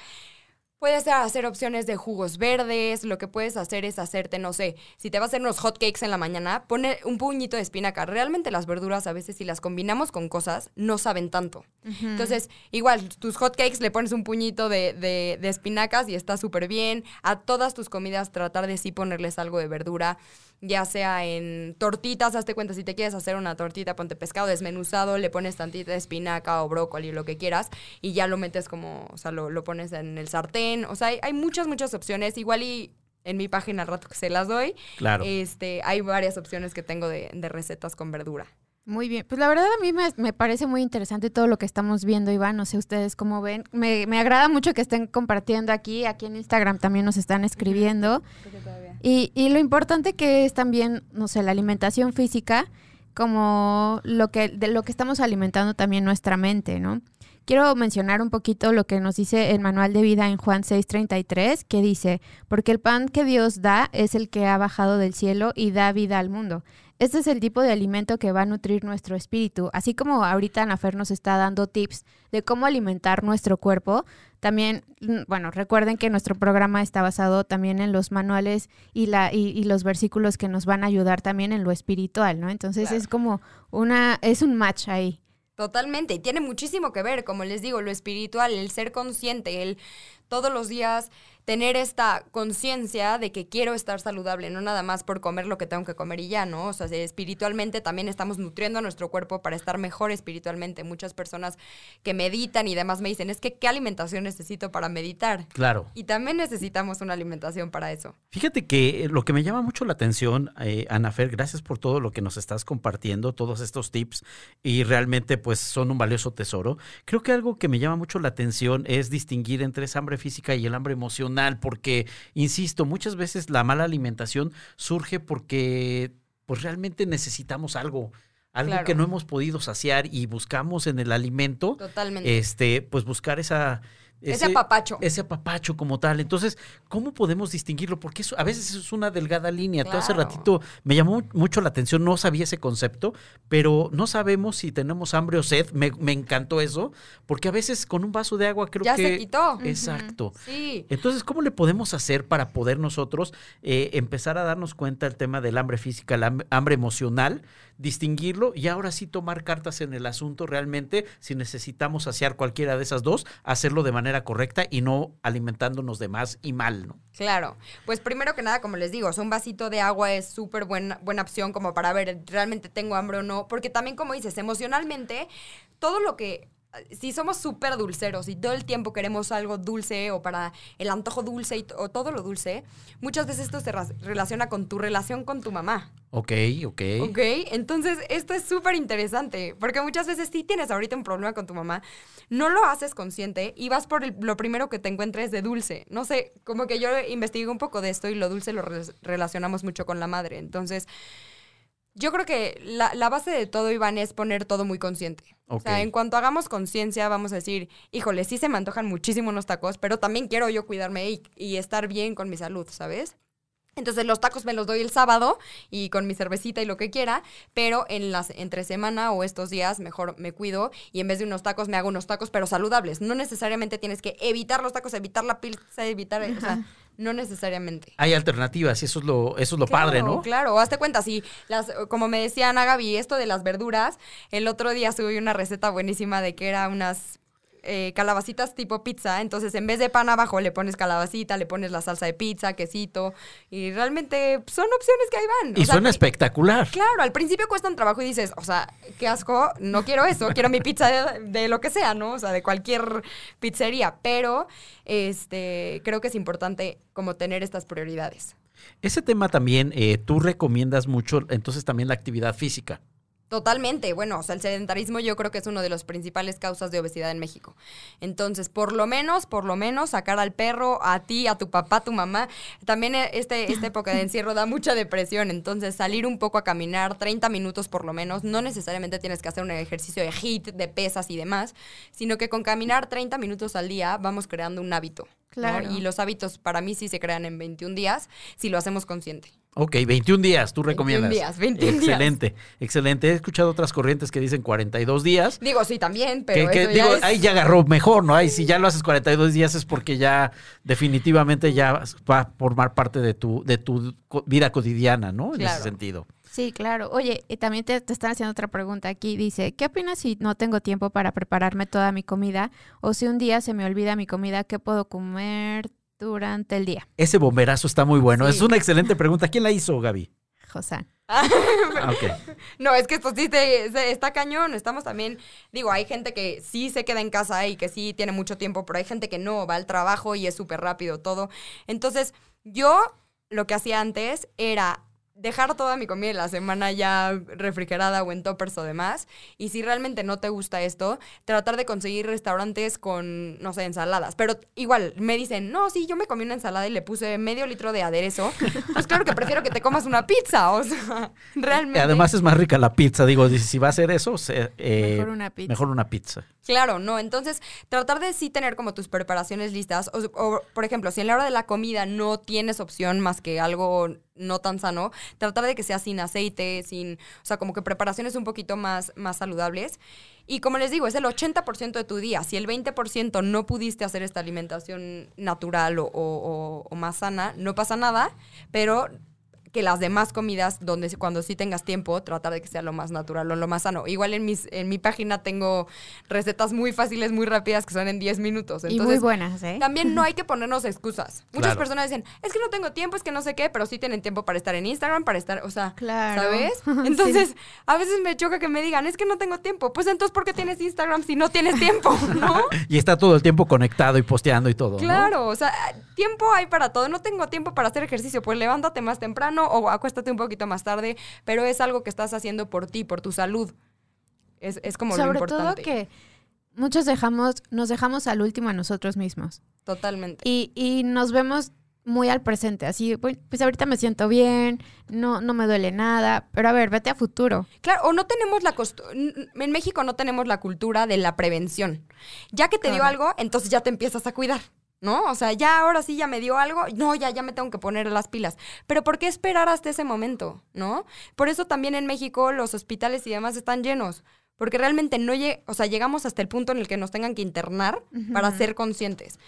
Puedes hacer opciones de jugos verdes, lo que puedes hacer es hacerte, no sé, si te vas a hacer unos hot cakes en la mañana, pone un puñito de espinaca. Realmente las verduras a veces si las combinamos con cosas no saben tanto. Entonces, igual, tus hot cakes le pones un puñito de, de, de espinacas y está súper bien. A todas tus comidas tratar de sí ponerles algo de verdura ya sea en tortitas, hazte cuenta, si te quieres hacer una tortita, ponte pescado desmenuzado, le pones tantita de espinaca o brócoli, lo que quieras, y ya lo metes como, o sea, lo, lo pones en el sartén. O sea, hay, hay, muchas, muchas opciones. Igual y en mi página al rato que se las doy,
claro.
este, hay varias opciones que tengo de, de recetas con verdura.
Muy bien, pues la verdad a mí me, me, parece muy interesante todo lo que estamos viendo, Iván, no sé ustedes cómo ven. Me, me agrada mucho que estén compartiendo aquí, aquí en Instagram también nos están escribiendo. Y, y lo importante que es también, no sé, la alimentación física, como lo que, de lo que estamos alimentando también nuestra mente, ¿no? Quiero mencionar un poquito lo que nos dice el manual de vida en Juan 6:33, que dice, porque el pan que Dios da es el que ha bajado del cielo y da vida al mundo. Este es el tipo de alimento que va a nutrir nuestro espíritu. Así como ahorita Anafer nos está dando tips de cómo alimentar nuestro cuerpo, también, mm, bueno, recuerden que nuestro programa está basado también en los manuales y, la, y, los versículos que nos van a ayudar también en lo espiritual, ¿no? Entonces es como una, es un match ahí.
Totalmente, y tiene muchísimo que ver, como les digo, lo espiritual, el ser consciente, el todos los días tener esta conciencia de que quiero estar saludable, no nada más por comer lo que tengo que comer y ya, ¿no? O sea, espiritualmente también estamos nutriendo a nuestro cuerpo para estar mejor espiritualmente. Muchas personas que meditan y demás me dicen, es que ¿qué alimentación necesito para meditar?
Claro.
Y también necesitamos una alimentación para eso.
Fíjate que lo que me llama mucho la atención, eh, Anafer, gracias por todo lo que nos estás compartiendo, todos estos tips, y realmente pues son un valioso tesoro. Creo que algo que me llama mucho la atención es distinguir entre esa hambre física y el hambre emocional porque, insisto, muchas veces la mala alimentación surge porque pues realmente necesitamos algo, algo que no hemos podido saciar y buscamos en el alimento,
Totalmente.
este, pues buscar esa
ese, apapacho.
Ese apapacho como tal. Entonces, ¿cómo podemos distinguirlo? Porque eso, a veces es una delgada línea. Todo hace ratito me llamó mucho la atención, no sabía ese concepto, pero no sabemos si tenemos hambre o sed. Me, encantó eso, porque a veces con un vaso de agua creo
ya
que...
Ya se quitó.
Exacto.
Sí.
Entonces, ¿cómo le podemos hacer para poder nosotros eh, empezar a darnos cuenta del tema del hambre física, el hambre emocional, distinguirlo y ahora sí tomar cartas en el asunto realmente, si necesitamos saciar cualquiera de esas dos, hacerlo de correcta y no alimentándonos de más y mal, ¿no?
Claro, pues primero que nada, como les digo, un vasito de agua es súper buena, buena opción como para ver realmente tengo hambre o no, porque también como dices, emocionalmente, todo lo que si somos súper dulceros y todo el tiempo queremos algo dulce o para el antojo dulce y o todo lo dulce, muchas veces esto se relaciona con tu relación con tu mamá.
Ok, ok.
Ok, entonces esto es súper interesante, porque muchas veces si tienes ahorita un problema con tu mamá, no lo haces consciente y vas por lo primero que te encuentres de dulce. No sé, como que yo investigué un poco de esto y lo dulce lo relacionamos mucho con la madre. Entonces, yo creo que la, base de todo, Iván, es poner todo muy consciente. O sea, en cuanto hagamos conciencia, vamos a decir, híjole, sí se me antojan muchísimo unos tacos, pero también quiero yo cuidarme y, y estar bien con mi salud, ¿sabes? Entonces los tacos me los doy el sábado y con mi cervecita y lo que quiera, pero en las entre semana o estos días mejor me cuido y en vez de unos tacos me hago unos tacos pero saludables. No necesariamente tienes que evitar los tacos, evitar la pizza, evitar, o sea, no necesariamente.
Hay alternativas y eso es lo eso es lo padre, ¿no?
Claro, hazte cuenta si las como me decía Ana Gaby, esto de las verduras, el otro día subí una receta buenísima de que era unas eh, calabacitas tipo pizza, entonces en vez de pan abajo le pones calabacita, le pones la salsa de pizza, quesito, y realmente son opciones que ahí van.
Y
O sea,
suena espectacular.
Claro, al principio cuestan trabajo y dices, o sea, qué asco, no quiero eso, quiero mi pizza de, de lo que sea, ¿no? O sea, de cualquier pizzería, pero este, creo que es importante como tener estas prioridades.
Ese tema también, eh, tú recomiendas mucho, entonces también la actividad física.
Totalmente, bueno, o sea, el sedentarismo yo creo que es una de las principales causas de obesidad en México. Entonces, por lo menos, por lo menos, sacar al perro, a ti, a tu papá, a tu mamá. También eh, este, esta época de encierro da mucha depresión, entonces salir un poco a caminar, 30 minutos por lo menos, no necesariamente tienes que hacer un ejercicio de HIIT, de pesas y demás, sino que con caminar 30 minutos al día vamos creando un hábito. ¿no?
Claro.
Y los hábitos para mí sí se crean en 21 días si lo hacemos consciente.
Ok, 21 días, tú
21
recomiendas.
días, 21 días.
excelente, excelente. He escuchado otras corrientes que dicen 42 días.
Digo, sí, también, pero
que, que,
eso ya
digo,
es-
ahí ya agarró mejor, ¿no? Ahí si ya lo haces 42 días es porque ya definitivamente ya va a formar parte de tu, de tu vida cotidiana, ¿no? En ese sentido.
Sí, claro. Oye, y también te, te están haciendo otra pregunta aquí. Dice, ¿qué opinas si no tengo tiempo para prepararme toda mi comida? O si un día se me olvida mi comida, ¿qué puedo comer durante el día?
Ese bomberazo está muy bueno.
Sí.
Es una excelente pregunta. ¿Quién la hizo, Gaby?
José.
Ah, ok.
No, es que esto sí te- se- está cañón. Estamos también, digo, hay gente que sí se queda en casa y que sí tiene mucho tiempo, pero hay gente que no, va al trabajo y es súper rápido todo. Entonces, yo lo que hacía antes era dejar toda mi comida en la semana ya refrigerada o en toppers o demás. Y si realmente no te gusta esto, tratar de conseguir restaurantes con, no sé, ensaladas. Pero igual, me dicen, no, sí, yo me comí una ensalada y le puse medio litro de aderezo. Pues claro que prefiero que te comas una pizza, o sea, realmente.
Además es más rica la pizza. Digo, si va a hacer eso, se- eh,
Mejor una pizza.
Mejor una pizza.
Claro, no. Entonces, tratar de sí tener como tus preparaciones listas. O, o, por ejemplo, si en la hora de la comida no tienes opción más que algo no tan sano, tratar de que sea sin aceite, sin. O sea, como que preparaciones un poquito más, más saludables. Y como les digo, es el 80% de tu día. Si el 20% no pudiste hacer esta alimentación natural o, o- más sana, no pasa nada, pero que las demás comidas, donde cuando sí tengas tiempo, tratar de que sea lo más natural o lo más sano. Igual en, mis, en mi página tengo recetas muy fáciles, muy rápidas, que son en 10 minutos.
y muy buenas, ¿eh?
también no hay que ponernos excusas. Muchas
Claro.
personas dicen, es que no tengo tiempo, es que no sé qué, pero sí tienen tiempo para estar en Instagram, para estar, o sea,
Claro.
¿sabes?
Sí.
Entonces, a veces me choca que me digan, es que no tengo tiempo. Pues entonces, ¿por qué tienes Instagram si no tienes tiempo? ¿No?
Y está todo el tiempo conectado y posteando y todo. ¿no?
Claro, o sea, tiempo hay para todo. No tengo tiempo para hacer ejercicio, pues levántate más temprano o acuéstate un poquito más tarde, pero es algo que estás haciendo por ti, por tu salud. Es, es como lo
Sobre todo
importante.
que muchos dejamos, nos dejamos al último a nosotros mismos.
Totalmente.
Y, y nos vemos muy al presente, así, pues ahorita me siento bien, no, no me duele nada, pero a ver, vete a futuro.
Claro, o no tenemos la costumbre, en México no tenemos la cultura de la prevención. Ya que te dio
Claro.
algo, entonces ya te empiezas a cuidar. ¿No? O sea, ya ahora sí ya me dio algo, no, ya, ya me tengo que poner las pilas. Pero ¿por qué esperar hasta ese momento? ¿No? Por eso también en México los hospitales y demás están llenos. Porque realmente no lle- o sea, llegamos hasta el punto en el que nos tengan que internar para ser conscientes.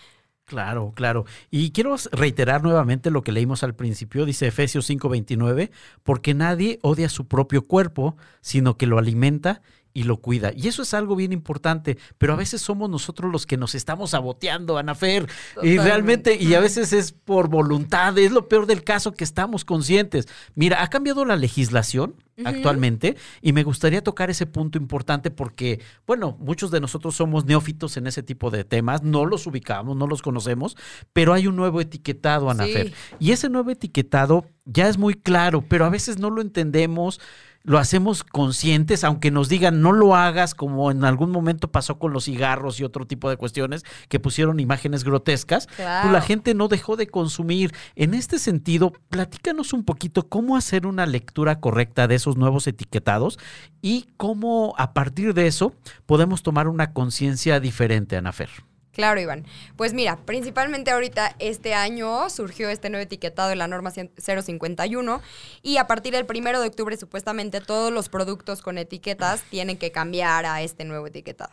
Claro, claro. Y quiero reiterar nuevamente lo que leímos al principio, dice Efesios 5:29, porque nadie odia su propio cuerpo, sino que lo alimenta y lo cuida. Y eso es algo bien importante, pero a veces somos nosotros los que nos estamos saboteando, Anafer. Y realmente, y a veces es por voluntad, es lo peor del caso que estamos conscientes. Mira, ha cambiado la legislación actualmente y me gustaría tocar ese punto importante porque, bueno, muchos de nosotros somos neófitos en ese tipo de temas, no los ubicamos, no los conocemos, pero hay un nuevo etiquetado, Anafer.
Sí.
Y ese nuevo etiquetado ya es muy claro, pero a veces no lo entendemos. Lo hacemos conscientes, aunque nos digan no lo hagas, como en algún momento pasó con los cigarros y otro tipo de cuestiones que pusieron imágenes grotescas.
Claro.
Pues la gente no dejó de consumir. En este sentido, platícanos un poquito cómo hacer una lectura correcta de esos nuevos etiquetados y cómo a partir de eso podemos tomar una conciencia diferente, Anafer.
Claro, Iván. Pues mira, principalmente ahorita este año surgió este nuevo etiquetado de la norma 100 051 y a partir del primero de octubre supuestamente todos los productos con etiquetas tienen que cambiar a este nuevo etiquetado.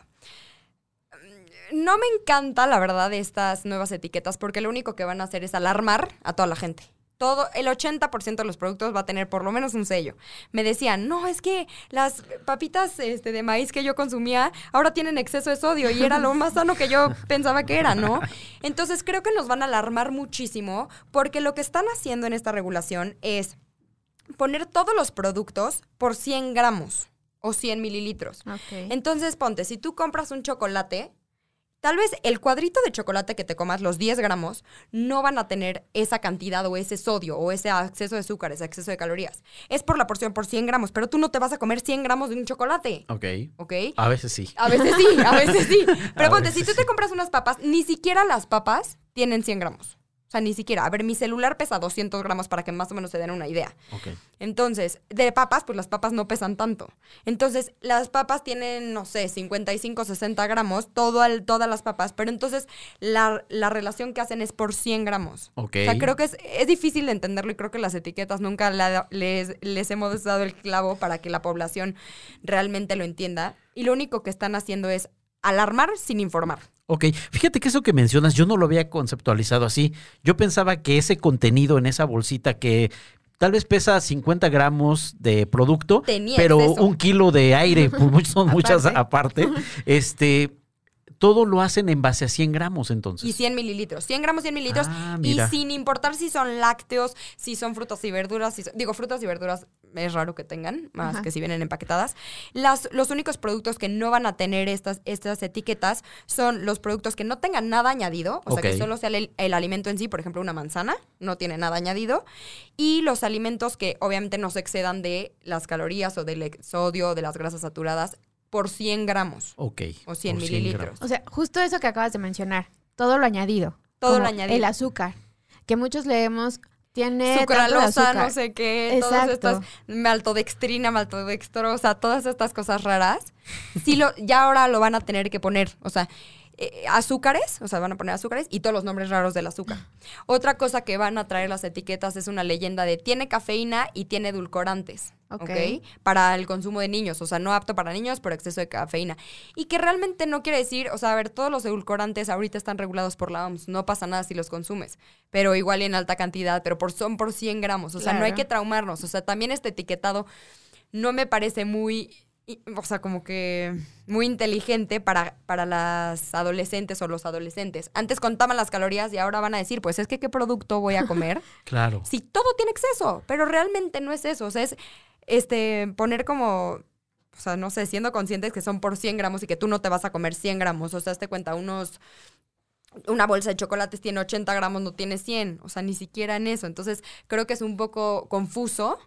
No me encanta, la verdad, estas nuevas etiquetas porque lo único que van a hacer es alarmar a toda la gente. Todo, el 80% de los productos va a tener por lo menos un sello. Me decían, no, es que las papitas este, de maíz que yo consumía ahora tienen exceso de sodio y era lo más sano que yo pensaba que era, ¿no? Entonces creo que nos van a alarmar muchísimo porque lo que están haciendo en esta regulación es poner todos los productos por 100 gramos o 100 mililitros. Entonces, ponte, si tú compras un chocolate, tal vez el cuadrito de chocolate que te comas, los 10 gramos, no van a tener esa cantidad o ese sodio o ese exceso de azúcar, ese exceso de calorías. Es por la porción por 100 gramos, pero tú no te vas a comer 100 gramos de un chocolate,
Ok.
¿ok?
A veces sí.
A veces sí, a veces sí. Pero
A
ponte, si tú te compras unas papas, ni siquiera las papas tienen 100 gramos. O sea, ni siquiera. A ver, mi celular pesa 200 gramos para que más o menos se den una idea.
Ok.
Entonces, de papas, pues las papas no pesan tanto. Entonces, las papas tienen, no sé, 55, 60 gramos, todo al- todas las papas, pero entonces la, la relación que hacen es por 100 gramos.
Ok.
O sea, creo que es, es difícil de entenderlo y creo que las etiquetas nunca la- les, les hemos dado el clavo para que la población realmente lo entienda. Y lo único que están haciendo es alarmar sin informar.
Ok, fíjate que eso que mencionas yo no lo había conceptualizado así. Yo pensaba que ese contenido en esa bolsita que tal vez pesa 50 gramos de producto,
Tenía
pero
exceso.
un kilo de aire, son muchas
aparte,
este, todo lo hacen en base a 100 gramos entonces.
Y 100 mililitros. 100 gramos, 100 mililitros.
Ah,
y sin importar si son lácteos, si son frutas y verduras. Si son- digo, frutas y verduras es raro que tengan, más
Ajá.
que si vienen empaquetadas. Las, los únicos productos que no van a tener estas, estas etiquetas son los productos que no tengan nada añadido, o sea, que solo sea el, el alimento en sí, por ejemplo, una manzana, no tiene nada añadido. Y los alimentos que obviamente no se excedan de las calorías o del sodio o de las grasas saturadas por 100 gramos.
Ok.
O 100
por
mililitros.
O sea, justo eso que acabas de mencionar, todo lo añadido.
Todo lo añadido.
El azúcar, que muchos leemos, tiene
sucralosa,
azúcar.
no sé qué, todas estas maltodextrina, maltodextrosa, todas estas cosas raras. Sí lo ya ahora lo van a tener que poner, o sea, eh, azúcares, o sea, van a poner azúcares y todos los nombres raros del azúcar. Otra cosa que van a traer las etiquetas es una leyenda de tiene cafeína y tiene edulcorantes.
Ok.
¿ok? Para el consumo de niños, o sea, no apto para niños por exceso de cafeína. Y que realmente no quiere decir, o sea, a ver, todos los edulcorantes ahorita están regulados por la OMS, no pasa nada si los consumes, pero igual y en alta cantidad, pero por, son por 100 gramos, o sea, no hay que traumarnos, o sea, también este etiquetado no me parece muy, y- o sea, como que muy inteligente para, para las adolescentes o los adolescentes. Antes contaban las calorías y ahora van a decir, pues es que qué producto voy a comer.
Claro.
si todo tiene exceso, pero realmente no es eso, o sea, es este poner como, o sea, no sé, siendo conscientes que son por 100 gramos y que tú no te vas a comer 100 gramos, o sea, te cuenta, unos, una bolsa de chocolates tiene 80 gramos, no tiene 100, o sea, ni siquiera en eso, entonces creo que es un poco confuso,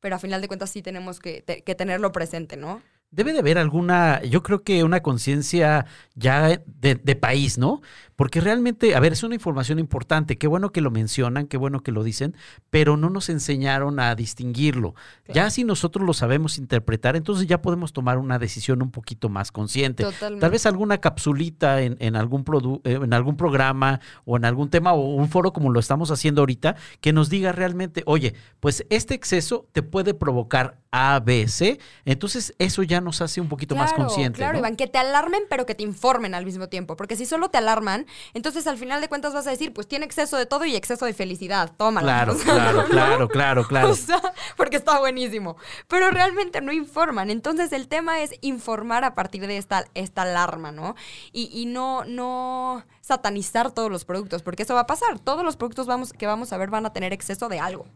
pero a final de cuentas sí tenemos que, que tenerlo presente, ¿no?
Debe de haber alguna, yo creo que una conciencia ya de, de país, ¿no? Porque realmente, a ver, es una información importante, qué bueno que lo mencionan, qué bueno que lo dicen, pero no nos enseñaron a distinguirlo. Ya si nosotros lo sabemos interpretar, entonces ya podemos tomar una decisión un poquito más consciente.
Totalmente.
Tal vez alguna capsulita en, en algún produ- eh, en algún programa o en algún tema o un foro como lo estamos haciendo ahorita, que nos diga realmente, oye, pues este exceso te puede provocar A, B, C. Entonces eso ya nos hace un poquito más conscientes.
Claro,
¿no?
Iván, que te alarmen, pero que te informen al mismo tiempo. Porque si solo te alarman, entonces al final de cuentas vas a decir, pues tiene exceso de todo y exceso de felicidad. Tómala.
Claro,
O sea,
claro,
¿no?
claro, claro, claro.
O sea, porque está buenísimo. Pero realmente no informan. Entonces el tema es informar a partir de esta, esta alarma, ¿no? Y, y no, no satanizar todos los productos, porque eso va a pasar. Todos los productos vamos, que vamos a ver van a tener exceso de algo.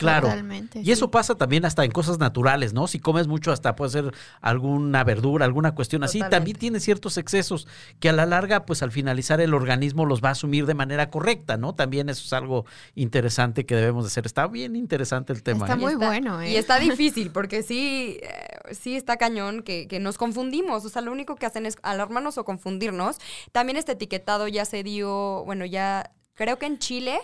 Claro.
Totalmente,
Y eso
sí.
pasa también hasta en cosas naturales, ¿no? Si comes mucho, hasta puede ser alguna verdura, alguna cuestión así. También tiene ciertos excesos que a la larga, pues al finalizar el organismo los va a asumir de manera correcta, ¿no? También eso es algo interesante que debemos de hacer. Está bien interesante el tema.
Está
¿eh?
Muy
está-
bueno, ¿eh?
Y está difícil, porque sí, eh, sí está cañón que, que nos confundimos. O sea, lo único que hacen es alarmarnos o confundirnos. También este etiquetado ya se dio, bueno, ya creo que en Chile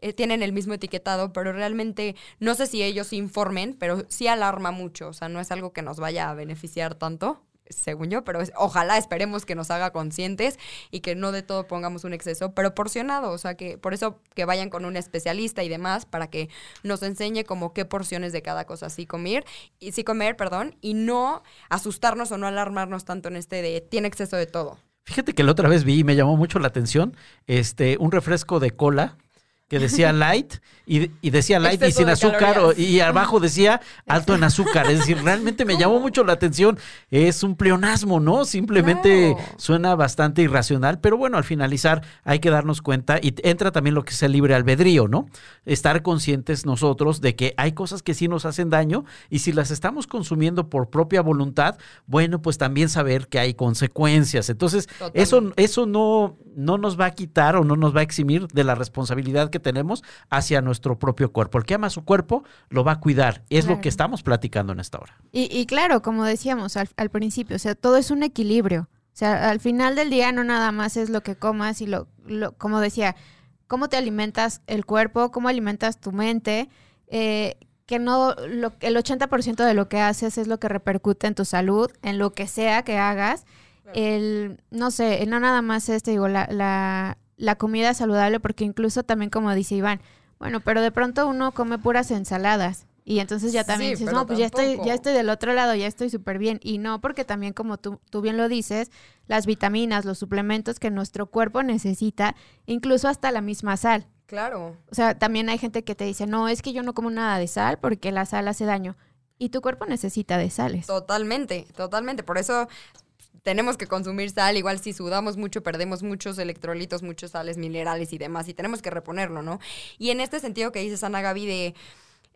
eh, tienen el mismo etiquetado, pero realmente no sé si ellos informen, pero sí alarma mucho. O sea, no es algo que nos vaya a beneficiar tanto. Según yo, pero es- ojalá esperemos que nos haga conscientes y que no de todo pongamos un exceso proporcionado. O sea, que por eso que vayan con un especialista y demás para que nos enseñe como qué porciones de cada cosa sí comer, y sí comer, perdón, y no asustarnos o no alarmarnos tanto en este de tiene exceso de todo.
Fíjate que la otra vez vi y me llamó mucho la atención este, un refresco de cola que decía light y, y decía light y sin azúcar o- y abajo decía alto en azúcar. Es decir, realmente me llamó mucho la atención. Es un pleonasmo, ¿no? Simplemente
Claro.
suena bastante irracional, pero bueno, al finalizar hay que darnos cuenta y entra también lo que es el libre albedrío, ¿no? Estar conscientes nosotros de que hay cosas que sí nos hacen daño y si las estamos consumiendo por propia voluntad, bueno, pues también saber que hay consecuencias. Entonces, eso,
Totalmente.
eso no, no nos va a quitar o no nos va a eximir de la responsabilidad que tenemos hacia nuestro propio cuerpo. El que ama su cuerpo lo va a cuidar. Es lo que estamos platicando en esta hora.
Y, y claro, como decíamos al, al principio, o sea, todo es un equilibrio. O sea, al final del día no nada más es lo que comas y lo, lo como decía, cómo te alimentas el cuerpo, cómo alimentas tu mente, eh, que no, lo, el 80% de lo que haces es lo que repercute en tu salud, en lo que sea que hagas. El, no sé, no nada más es, te digo, la, la, la comida saludable, porque incluso también como dice Iván, bueno, pero de pronto uno come puras ensaladas. Y entonces ya también
Sí,
dices, no, pues ya estoy, ya estoy del otro lado, ya estoy súper bien. Y no, porque también como tú, tú bien lo dices, las vitaminas, los suplementos que nuestro cuerpo necesita, incluso hasta la misma sal.
Claro.
O sea, también hay gente que te dice, no, es que yo no como nada de sal porque la sal hace daño. Y tu cuerpo necesita de sales.
Totalmente, totalmente. Por eso tenemos que consumir sal. Igual si sudamos mucho, perdemos muchos electrolitos, muchos sales minerales y demás. Y tenemos que reponerlo, ¿no? Y en este sentido que dices, Ana Gaby, de...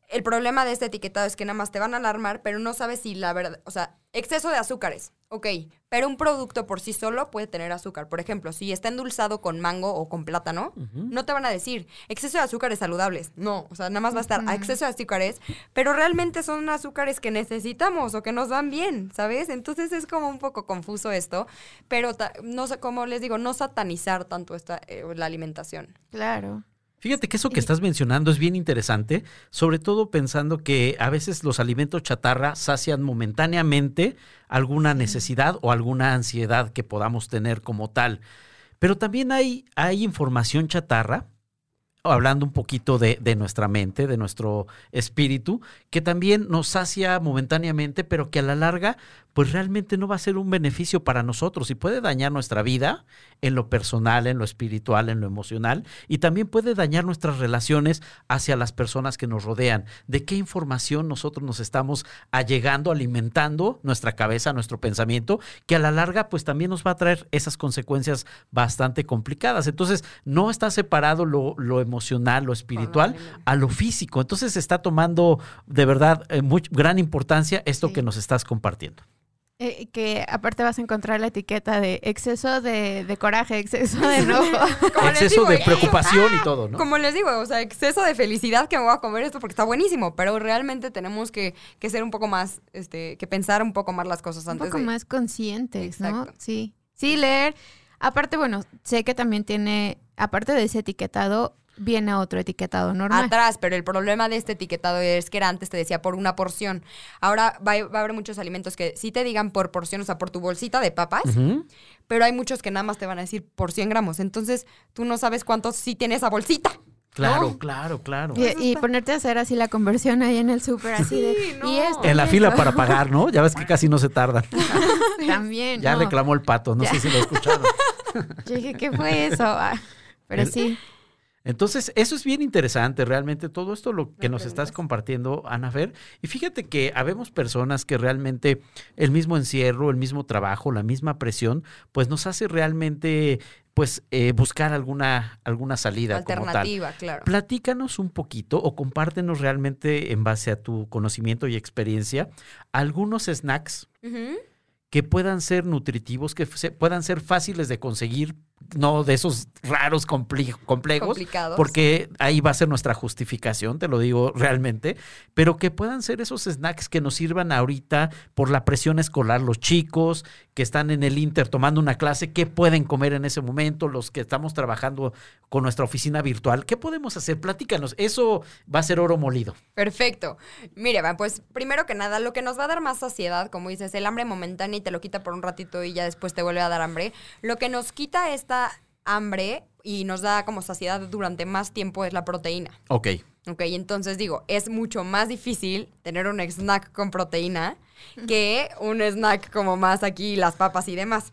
El problema de este etiquetado es que nada más te van a alarmar, pero no sabes si la verdad, o sea, exceso de azúcares, ok, pero un producto por sí solo puede tener azúcar. Por ejemplo, si está endulzado con mango o con plátano, no te van a decir exceso de azúcares saludables. No, o sea, nada más va a estar a exceso de azúcares, pero realmente son azúcares que necesitamos o que nos dan bien, ¿sabes? Entonces es como un poco confuso esto, pero ta- no sé, como les digo, no satanizar tanto esta, eh, la alimentación.
Claro.
Fíjate que eso que estás mencionando es bien interesante, sobre todo pensando que a veces los alimentos chatarra sacian momentáneamente alguna necesidad o alguna ansiedad que podamos tener como tal. Pero también hay, hay información chatarra, hablando un poquito de, de nuestra mente, de nuestro espíritu, que también nos sacia momentáneamente, pero que a la larga, pues realmente no va a ser un beneficio para nosotros y puede dañar nuestra vida en lo personal, en lo espiritual, en lo emocional, y también puede dañar nuestras relaciones hacia las personas que nos rodean. ¿De qué información nosotros nos estamos allegando, alimentando nuestra cabeza, nuestro pensamiento, que a la larga, pues también nos va a traer esas consecuencias bastante complicadas? Entonces, no está separado lo, lo emocional, lo espiritual, a lo físico. Entonces, está tomando de verdad eh, gran importancia esto
Sí.
que nos estás compartiendo.
Eh, que aparte vas a encontrar la etiqueta de exceso de, de coraje, exceso de enojo.
Exceso
digo,
de
eh,
preocupación y todo, ¿no?
Como les digo, o sea, exceso de felicidad que me voy a comer esto porque está buenísimo, pero realmente tenemos que, que ser un poco más, este, que pensar un poco más las cosas
un
antes
poco
de...
más conscientes, ¿no? Sí. Sí, leer. Aparte, bueno, sé que también tiene, aparte de ese etiquetado, viene otro etiquetado normal.
atrás, pero el problema de este etiquetado es que era antes te decía por una porción. Ahora va, a- va a haber muchos alimentos que sí te digan por porción, o sea, por tu bolsita de papas, pero hay muchos que nada más te van a decir por 100 gramos. Entonces tú no sabes cuántos sí tiene esa bolsita.
Claro,
¿no?
claro, claro.
Y, y ponerte a hacer así la conversión ahí en el súper, así de.
Sí, no.
Y esto,
En la fila para pagar, ¿no? Ya ves que casi no se tardan.
También.
Ya
no.
reclamó el pato, no
Ya.
sé si lo escucharon.
Yo dije, ¿qué fue eso? Ah, Pero
El-
sí.
Entonces, eso es bien interesante, realmente, todo esto lo que nos estás compartiendo, Ana Fer. Y fíjate que habemos personas que realmente el mismo encierro, el mismo trabajo, la misma presión, pues nos hace realmente, pues, eh, buscar alguna, alguna salida como tal.
Alternativa, claro.
Platícanos un poquito o compártenos realmente en base a tu conocimiento y experiencia algunos snacks que puedan ser nutritivos, que se- puedan ser fáciles de conseguir, no de esos raros comple- complejos,
Complicados.
porque ahí va a ser nuestra justificación, te lo digo realmente, pero que puedan ser esos snacks que nos sirvan ahorita por la presión escolar, los chicos que están en el Inter tomando una clase, ¿qué pueden comer en ese momento? Los que estamos trabajando con nuestra oficina virtual, ¿qué podemos hacer? Platícanos, eso va a ser oro molido.
Perfecto. Mire, pues primero que nada, lo que nos va a dar más saciedad, como dices, el hambre momentánea y te lo quita por un ratito y ya después te vuelve a dar hambre. Lo que nos quita esta hambre y nos da como saciedad durante más tiempo es la proteína.
Ok.
Ok, entonces digo, es mucho más difícil tener un snack con proteína que un snack como más aquí, las papas y demás.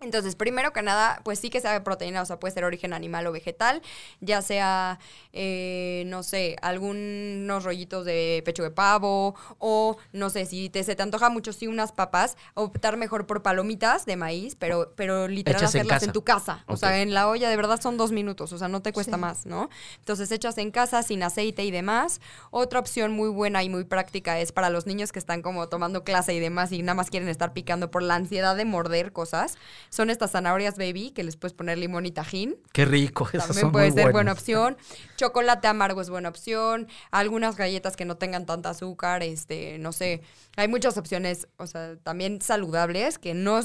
Entonces, primero que nada, pues sí que sabe proteína, o sea, puede ser origen animal o vegetal, ya sea, eh, no sé, algunos rollitos de pecho de pavo, o no sé, si te, se te antoja mucho, sí, unas papas, optar mejor por palomitas de maíz, pero, pero literal
Hechas
hacerlas en, tu casa. O sea, en la olla de verdad son dos minutos, o sea, no te cuesta
Sí.
más, ¿no? Entonces, hechas en casa, sin aceite y demás. Otra opción muy buena y muy práctica es para los niños que están como tomando clase y demás y nada más quieren estar picando por la ansiedad de morder cosas. Son estas zanahorias baby que les puedes poner limón y tajín.
Qué rico. Esas
También
son
puede
muy
ser
buenas.
buena opción. Chocolate amargo es buena opción. Algunas galletas que no tengan tanta azúcar, este, no sé. Hay muchas opciones, o sea, también saludables que no,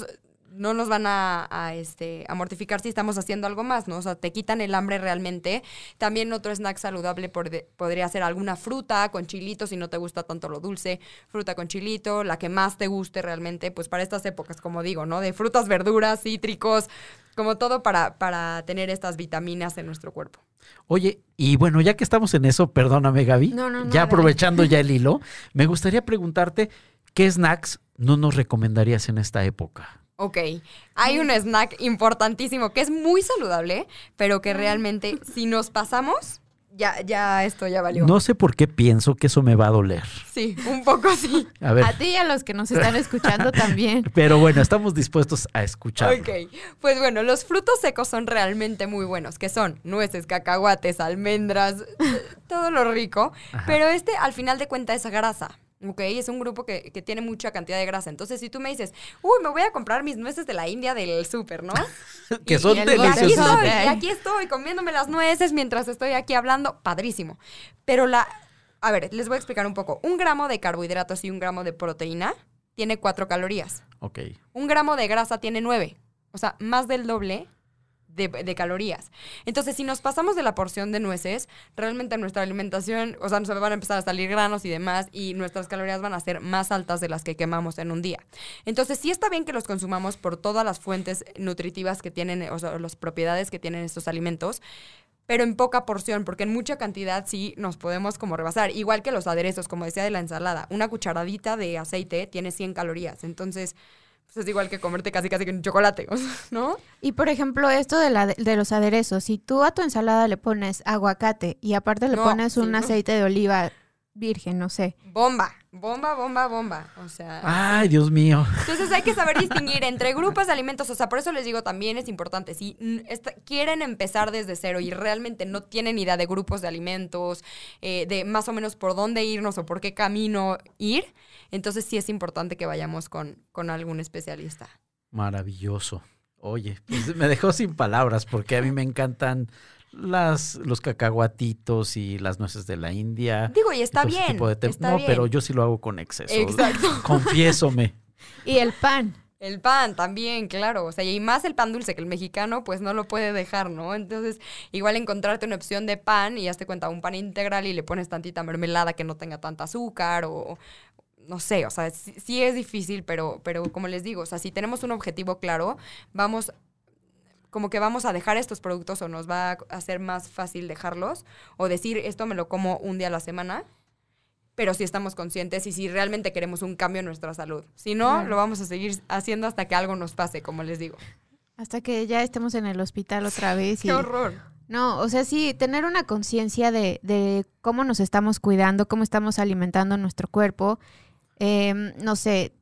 no nos van a, a, este, a mortificar si estamos haciendo algo más, ¿no? O sea, te quitan el hambre realmente. También otro snack saludable por de- podría ser alguna fruta con chilito, si no te gusta tanto lo dulce, fruta con chilito, la que más te guste realmente, pues para estas épocas, como digo, ¿no? De frutas, verduras, cítricos, como todo para, para tener estas vitaminas en nuestro cuerpo.
Oye, y bueno, ya que estamos en eso, perdóname Gaby,
No, no, no,
ya aprovechando ya el hilo, me gustaría preguntarte, ¿qué snacks no nos recomendarías en esta época?
Ok, hay un snack importantísimo que es muy saludable, pero que realmente si nos pasamos, ya, ya esto ya valió.
No sé por qué pienso que eso me va a doler.
Sí, un poco sí.
A ver,
A ti y a los que nos están escuchando también.
pero bueno, estamos dispuestos a escuchar.
Ok, pues bueno, los frutos secos son realmente muy buenos, que son nueces, cacahuates, almendras, eh, todo lo rico,
Ajá.
pero este al final de cuentas es grasa. Ok, es un grupo que, que tiene mucha cantidad de grasa. Entonces, si tú me dices, uy, me voy a comprar mis nueces de la India del súper, ¿no?
que son
y el
Y aquí estoy, y aquí estoy comiéndome las nueces mientras estoy aquí hablando. Padrísimo. Pero la. A ver, les voy a explicar un poco. Un gramo de carbohidratos y un gramo de proteína tiene cuatro calorías.
Ok.
Un gramo de grasa tiene nueve. O sea, más del doble de, calorías. Entonces, si nos pasamos de la porción de nueces, realmente nuestra alimentación, o sea, nos van a empezar a salir granos y demás, y nuestras calorías van a ser más altas de las que quemamos en un día. Entonces, sí está bien que los consumamos por todas las fuentes nutritivas que tienen, o sea, las propiedades que tienen estos alimentos, pero en poca porción, porque en mucha cantidad sí nos podemos como rebasar. Igual que los aderezos, como decía de la ensalada, una cucharadita de aceite tiene 100 calorías. Entonces, pues es igual que comerte casi casi que un chocolate, ¿no?
Y por ejemplo, esto de, la, de los aderezos, si tú a tu ensalada le pones aguacate y aparte le
No,
pones
sí,
un
no.
aceite de oliva virgen, no sé.
Bomba, bomba, bomba, bomba. O sea,
Ay, Dios mío.
entonces hay que saber distinguir entre grupos de alimentos. O sea, por eso les digo también es importante. Si quieren empezar desde cero y realmente no tienen idea de grupos de alimentos, eh, de más o menos por dónde irnos o por qué camino ir, entonces sí es importante que vayamos con, con algún especialista.
Maravilloso. Oye, pues me dejó sin palabras porque a mí me encantan las, los cacahuatitos y las nueces de la India.
Digo, y está bien.
tipo de
está
no,
bien.
pero yo sí lo hago con exceso.
Exacto.
Confiésome.
Y el pan.
El pan también, claro. O sea, y más el pan dulce, que el mexicano pues no lo puede dejar, ¿no? Entonces, igual encontrarte una opción de pan y hazte cuenta, un pan integral y le pones tantita mermelada que no tenga tanta azúcar o no sé, o sea, sí, sí es difícil, pero, pero como les digo, o sea, si tenemos un objetivo claro, vamos como que vamos a dejar estos productos o nos va a hacer más fácil dejarlos o decir esto me lo como un día a la semana, pero si estamos conscientes y si realmente queremos un cambio en nuestra salud. Si no,
Claro.
lo vamos a seguir haciendo hasta que algo nos pase, como les digo.
Hasta que ya estemos en el hospital otra vez. Y...
¡Qué horror!
No, o sea, sí, tener una conciencia de, de cómo nos estamos cuidando, cómo estamos alimentando nuestro cuerpo. Em, no sé,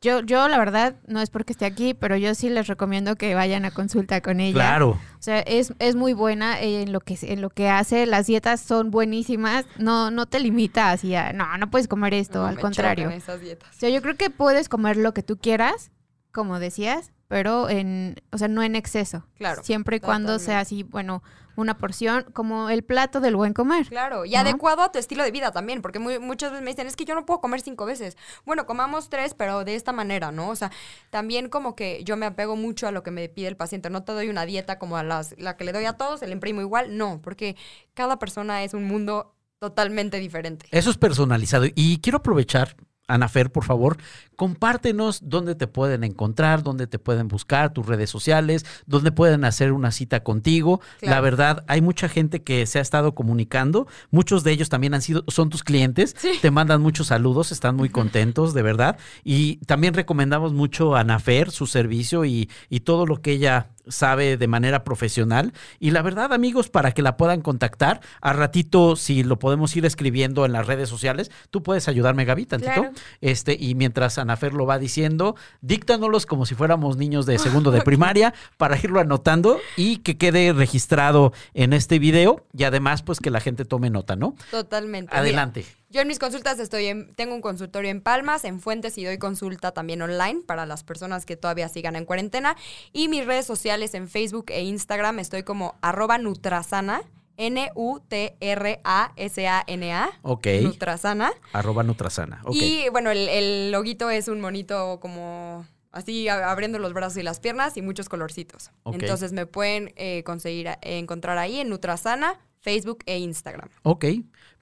yo, yo la verdad, no es porque esté aquí, pero yo sí les recomiendo que vayan a consulta con ella.
Claro.
O sea, es, es muy buena en lo que en lo que hace. Las dietas son buenísimas. No, no te limita así a, no, no puedes comer esto,
No,
al
me
contrario.
esas dietas.
O sea, yo creo que puedes comer lo que tú quieras, como decías, pero en, o sea, no en exceso.
Claro,
Siempre y cuando
totalmente.
sea así, bueno, una porción, como el plato del buen comer.
Claro, y
¿No?
adecuado a tu estilo de vida también, porque muy- muchas veces me dicen, es que yo no puedo comer cinco veces. Bueno, comamos tres, pero de esta manera, ¿no? O sea, también como que yo me apego mucho a lo que me pide el paciente. No te doy una dieta como a las, la que le doy a todos, se le imprimo igual. No, porque cada persona es un mundo totalmente diferente.
Eso es personalizado. Y quiero aprovechar, Anafer, por favor, compártenos dónde te pueden encontrar, dónde te pueden buscar, tus redes sociales, dónde pueden hacer una cita contigo. La verdad, hay mucha gente que se ha estado comunicando, muchos de ellos también han sido, son tus clientes, te mandan muchos saludos, están muy contentos, de verdad. Y también recomendamos mucho a Nafer, su servicio y, y todo lo que ella sabe de manera profesional. Y la verdad, amigos, para que la puedan contactar, a ratito, si lo podemos ir escribiendo en las redes sociales, tú puedes ayudarme, Gaby, tantito.
Claro.
Este, y mientras Anafer lo va diciendo, díctanoslos como si fuéramos niños de segundo de primaria para irlo anotando y que quede registrado en este video y además, pues que la gente tome nota, ¿no?
Totalmente. Mira,
Adelante.
Yo en mis consultas estoy en, tengo un consultorio en Palmas, en Fuentes y doy consulta también online para las personas que todavía sigan en cuarentena. Y mis redes sociales en Facebook e Instagram estoy como arroba Nutrasana, N-U-T-R-A-S-A-N-A.
Ok.
Nutrasana.
Arroba Nutrasana. Ok.
Y bueno, el, el loguito es un monito como así abriendo los brazos y las piernas y muchos colorcitos.
Ok.
Entonces me pueden eh, conseguir eh, encontrar ahí en Nutrasana, Facebook e Instagram.
Ok.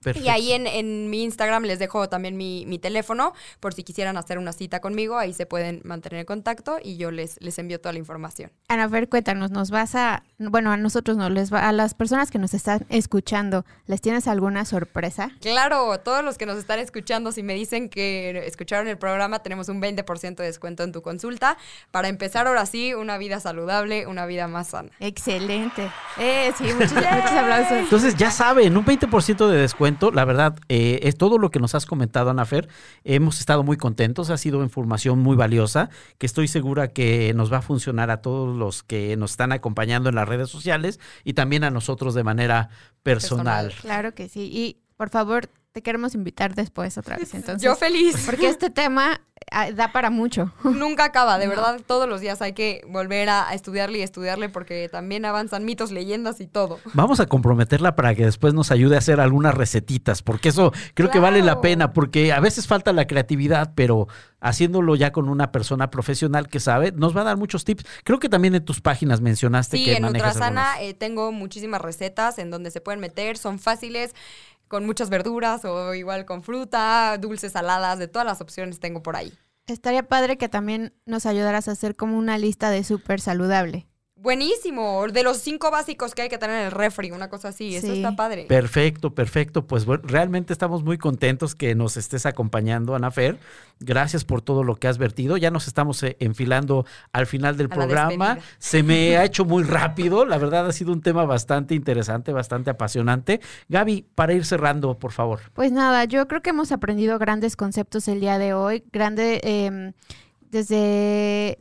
Perfecto.
Y ahí en, en mi Instagram les dejo también mi, mi teléfono por si quisieran hacer una cita conmigo, ahí se pueden mantener en contacto y yo les, les envío toda la información.
Ana Fer, cuéntanos, nos vas a, bueno, a nosotros no, les va, a las personas que nos están escuchando, ¿les tienes alguna sorpresa?
Claro, todos los que nos están escuchando, si me dicen que escucharon el programa, tenemos un 20% de descuento en tu consulta para empezar ahora sí una vida saludable, una vida más sana.
Excelente. Eh, sí, muchos, muchos aplausos.
Entonces, ya saben, un 20% de descuento. La verdad, eh, es todo lo que nos has comentado, Anafer. Hemos estado muy contentos. Ha sido información muy valiosa que estoy segura que nos va a funcionar a todos los que nos están acompañando en las redes sociales y también a nosotros de manera personal.
Personal.
Claro que sí. Y por favor, te queremos invitar después otra vez. Entonces,
Yo feliz.
porque este tema ah, da para mucho.
Nunca acaba, de verdad, todos los días hay que volver a, estudiarle y estudiarle porque también avanzan mitos, leyendas y todo.
Vamos a comprometerla para que después nos ayude a hacer algunas recetitas, porque eso creo que vale la pena, porque a veces falta la creatividad, pero haciéndolo ya con una persona profesional que sabe, nos va a dar muchos tips. Creo que también en tus páginas mencionaste
Sí,
que
en
manejas
Nutrasana
algunas.
eh, tengo muchísimas recetas en donde se pueden meter, son fáciles, con muchas verduras o igual con fruta, dulces, saladas, de todas las opciones tengo por ahí.
Estaría padre que también nos ayudaras a hacer como una lista de súper saludable.
Buenísimo, de los cinco básicos que hay que tener en el refri, una cosa así, eso está padre.
Perfecto, perfecto. Pues bueno, realmente estamos muy contentos que nos estés acompañando, Ana Fer. Gracias por todo lo que has vertido. Ya nos estamos eh, enfilando al final del
A
programa. Se me ha hecho muy rápido. La verdad ha sido un tema bastante interesante, bastante apasionante. Gaby, para ir cerrando, por favor.
Pues nada, yo creo que hemos aprendido grandes conceptos el día de hoy, grande em, desde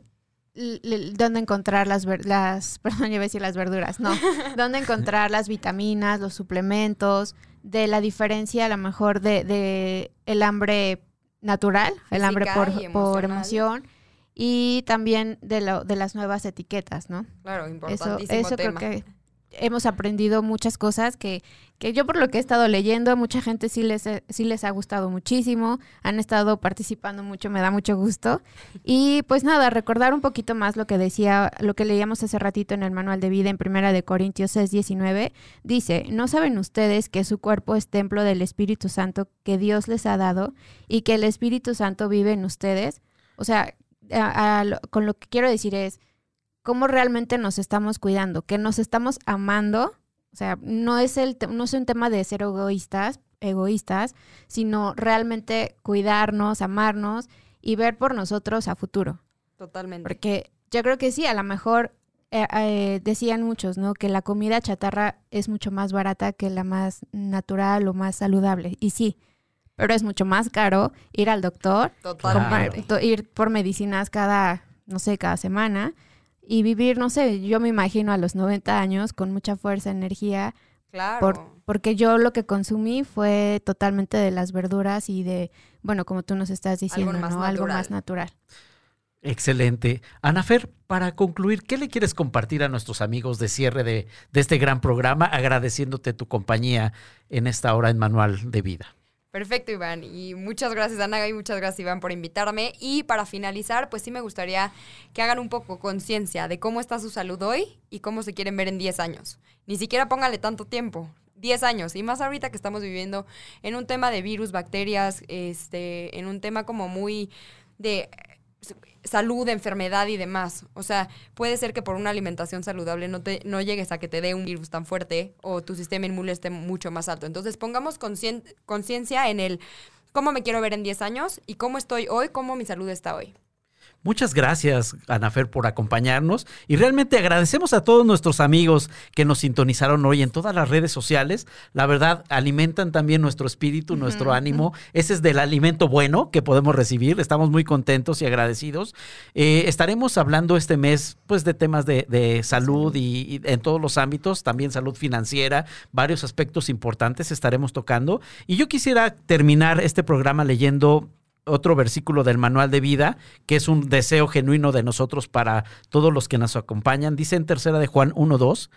dónde encontrar las, las, perdón, iba a decir las verduras, no, dónde encontrar las vitaminas, los suplementos, de la diferencia a lo mejor de, de el hambre natural, el hambre por, por emoción y también de, lo, de las nuevas etiquetas, ¿no?
Claro,
Eso,
importantísimo
eso creo
tema.
que hemos aprendido muchas cosas que, que yo por lo que he estado leyendo, a mucha gente sí les, sí les ha gustado muchísimo, han estado participando mucho, me da mucho gusto. Y pues nada, recordar un poquito más lo que decía, lo que leíamos hace ratito en el manual de vida en Primera de Corintios 6, 19, dice, ¿no saben ustedes que su cuerpo es templo del Espíritu Santo que Dios les ha dado y que el Espíritu Santo vive en ustedes? O sea, con lo que quiero decir es, cómo realmente nos estamos cuidando, que nos estamos amando. O sea, no es, el, no es un tema de ser egoístas, egoístas, sino realmente cuidarnos, amarnos y ver por nosotros a futuro.
Totalmente.
Porque yo creo que sí, a lo mejor eh, eh, decían muchos, ¿no? Que la comida chatarra es mucho más barata que la más natural o más saludable. Y sí, pero es mucho más caro ir al doctor comprar- ir por medicinas cada, no sé, cada semana y vivir, no sé, yo me imagino a los 90 años con mucha fuerza, energía,
Claro.
por, porque yo lo que consumí fue totalmente de las verduras y de, bueno, como tú nos estás diciendo,
más
¿no? Algo más natural.
Excelente. Anafer, para concluir, ¿qué le quieres compartir a nuestros amigos de cierre de, de este gran programa, agradeciéndote tu compañía en esta hora en Manual de Vida?
Perfecto, Iván. Y muchas gracias, Ana, y muchas gracias, Iván, por invitarme. Y para finalizar, pues sí me gustaría que hagan un poco conciencia de cómo está su salud hoy y cómo se quieren ver en 10 años. Ni siquiera póngale tanto tiempo. 10 años, y más ahorita que estamos viviendo en un tema de virus, bacterias, este, en un tema como muy de salud, enfermedad y demás. O sea, puede ser que por una alimentación saludable no, te, no llegues a que te dé un virus tan fuerte o tu sistema inmune esté mucho más alto. Entonces, pongamos conciencia en el cómo me quiero ver en 10 años y cómo estoy hoy, cómo mi salud está hoy.
Muchas gracias, Anafer, por acompañarnos y realmente agradecemos a todos nuestros amigos que nos sintonizaron hoy en todas las redes sociales. La verdad, alimentan también nuestro espíritu, nuestro ánimo. Ese es del alimento bueno que podemos recibir. Estamos muy contentos y agradecidos. Eh, estaremos hablando este mes pues, de temas de, salud y, en todos los ámbitos, también salud financiera, varios aspectos importantes estaremos tocando. Y yo quisiera terminar este programa leyendo otro versículo del manual de vida, que es un deseo genuino de nosotros para todos los que nos acompañan. Dice en tercera de Juan 1.2,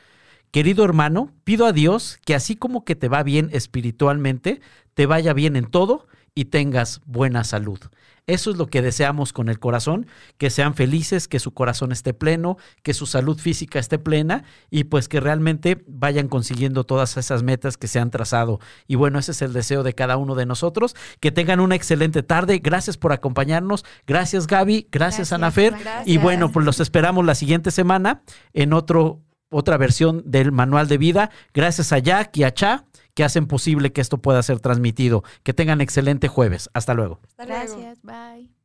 querido hermano, pido a Dios que así como que te va bien espiritualmente, te vaya bien en todo y tengas buena salud. Eso es lo que deseamos con el corazón, que sean felices, que su corazón esté pleno, que su salud física esté plena y pues que realmente vayan consiguiendo todas esas metas que se han trazado. Y bueno, ese es el deseo de cada uno de nosotros. Que tengan una excelente tarde. Gracias por acompañarnos. Gracias Gaby. Gracias, Anafer. Y bueno, pues los esperamos la siguiente semana en otro, otra versión del manual de vida. Gracias a Jack y a Cha que hacen posible que esto pueda ser transmitido. Que tengan excelente jueves. Hasta luego.
Gracias, bye.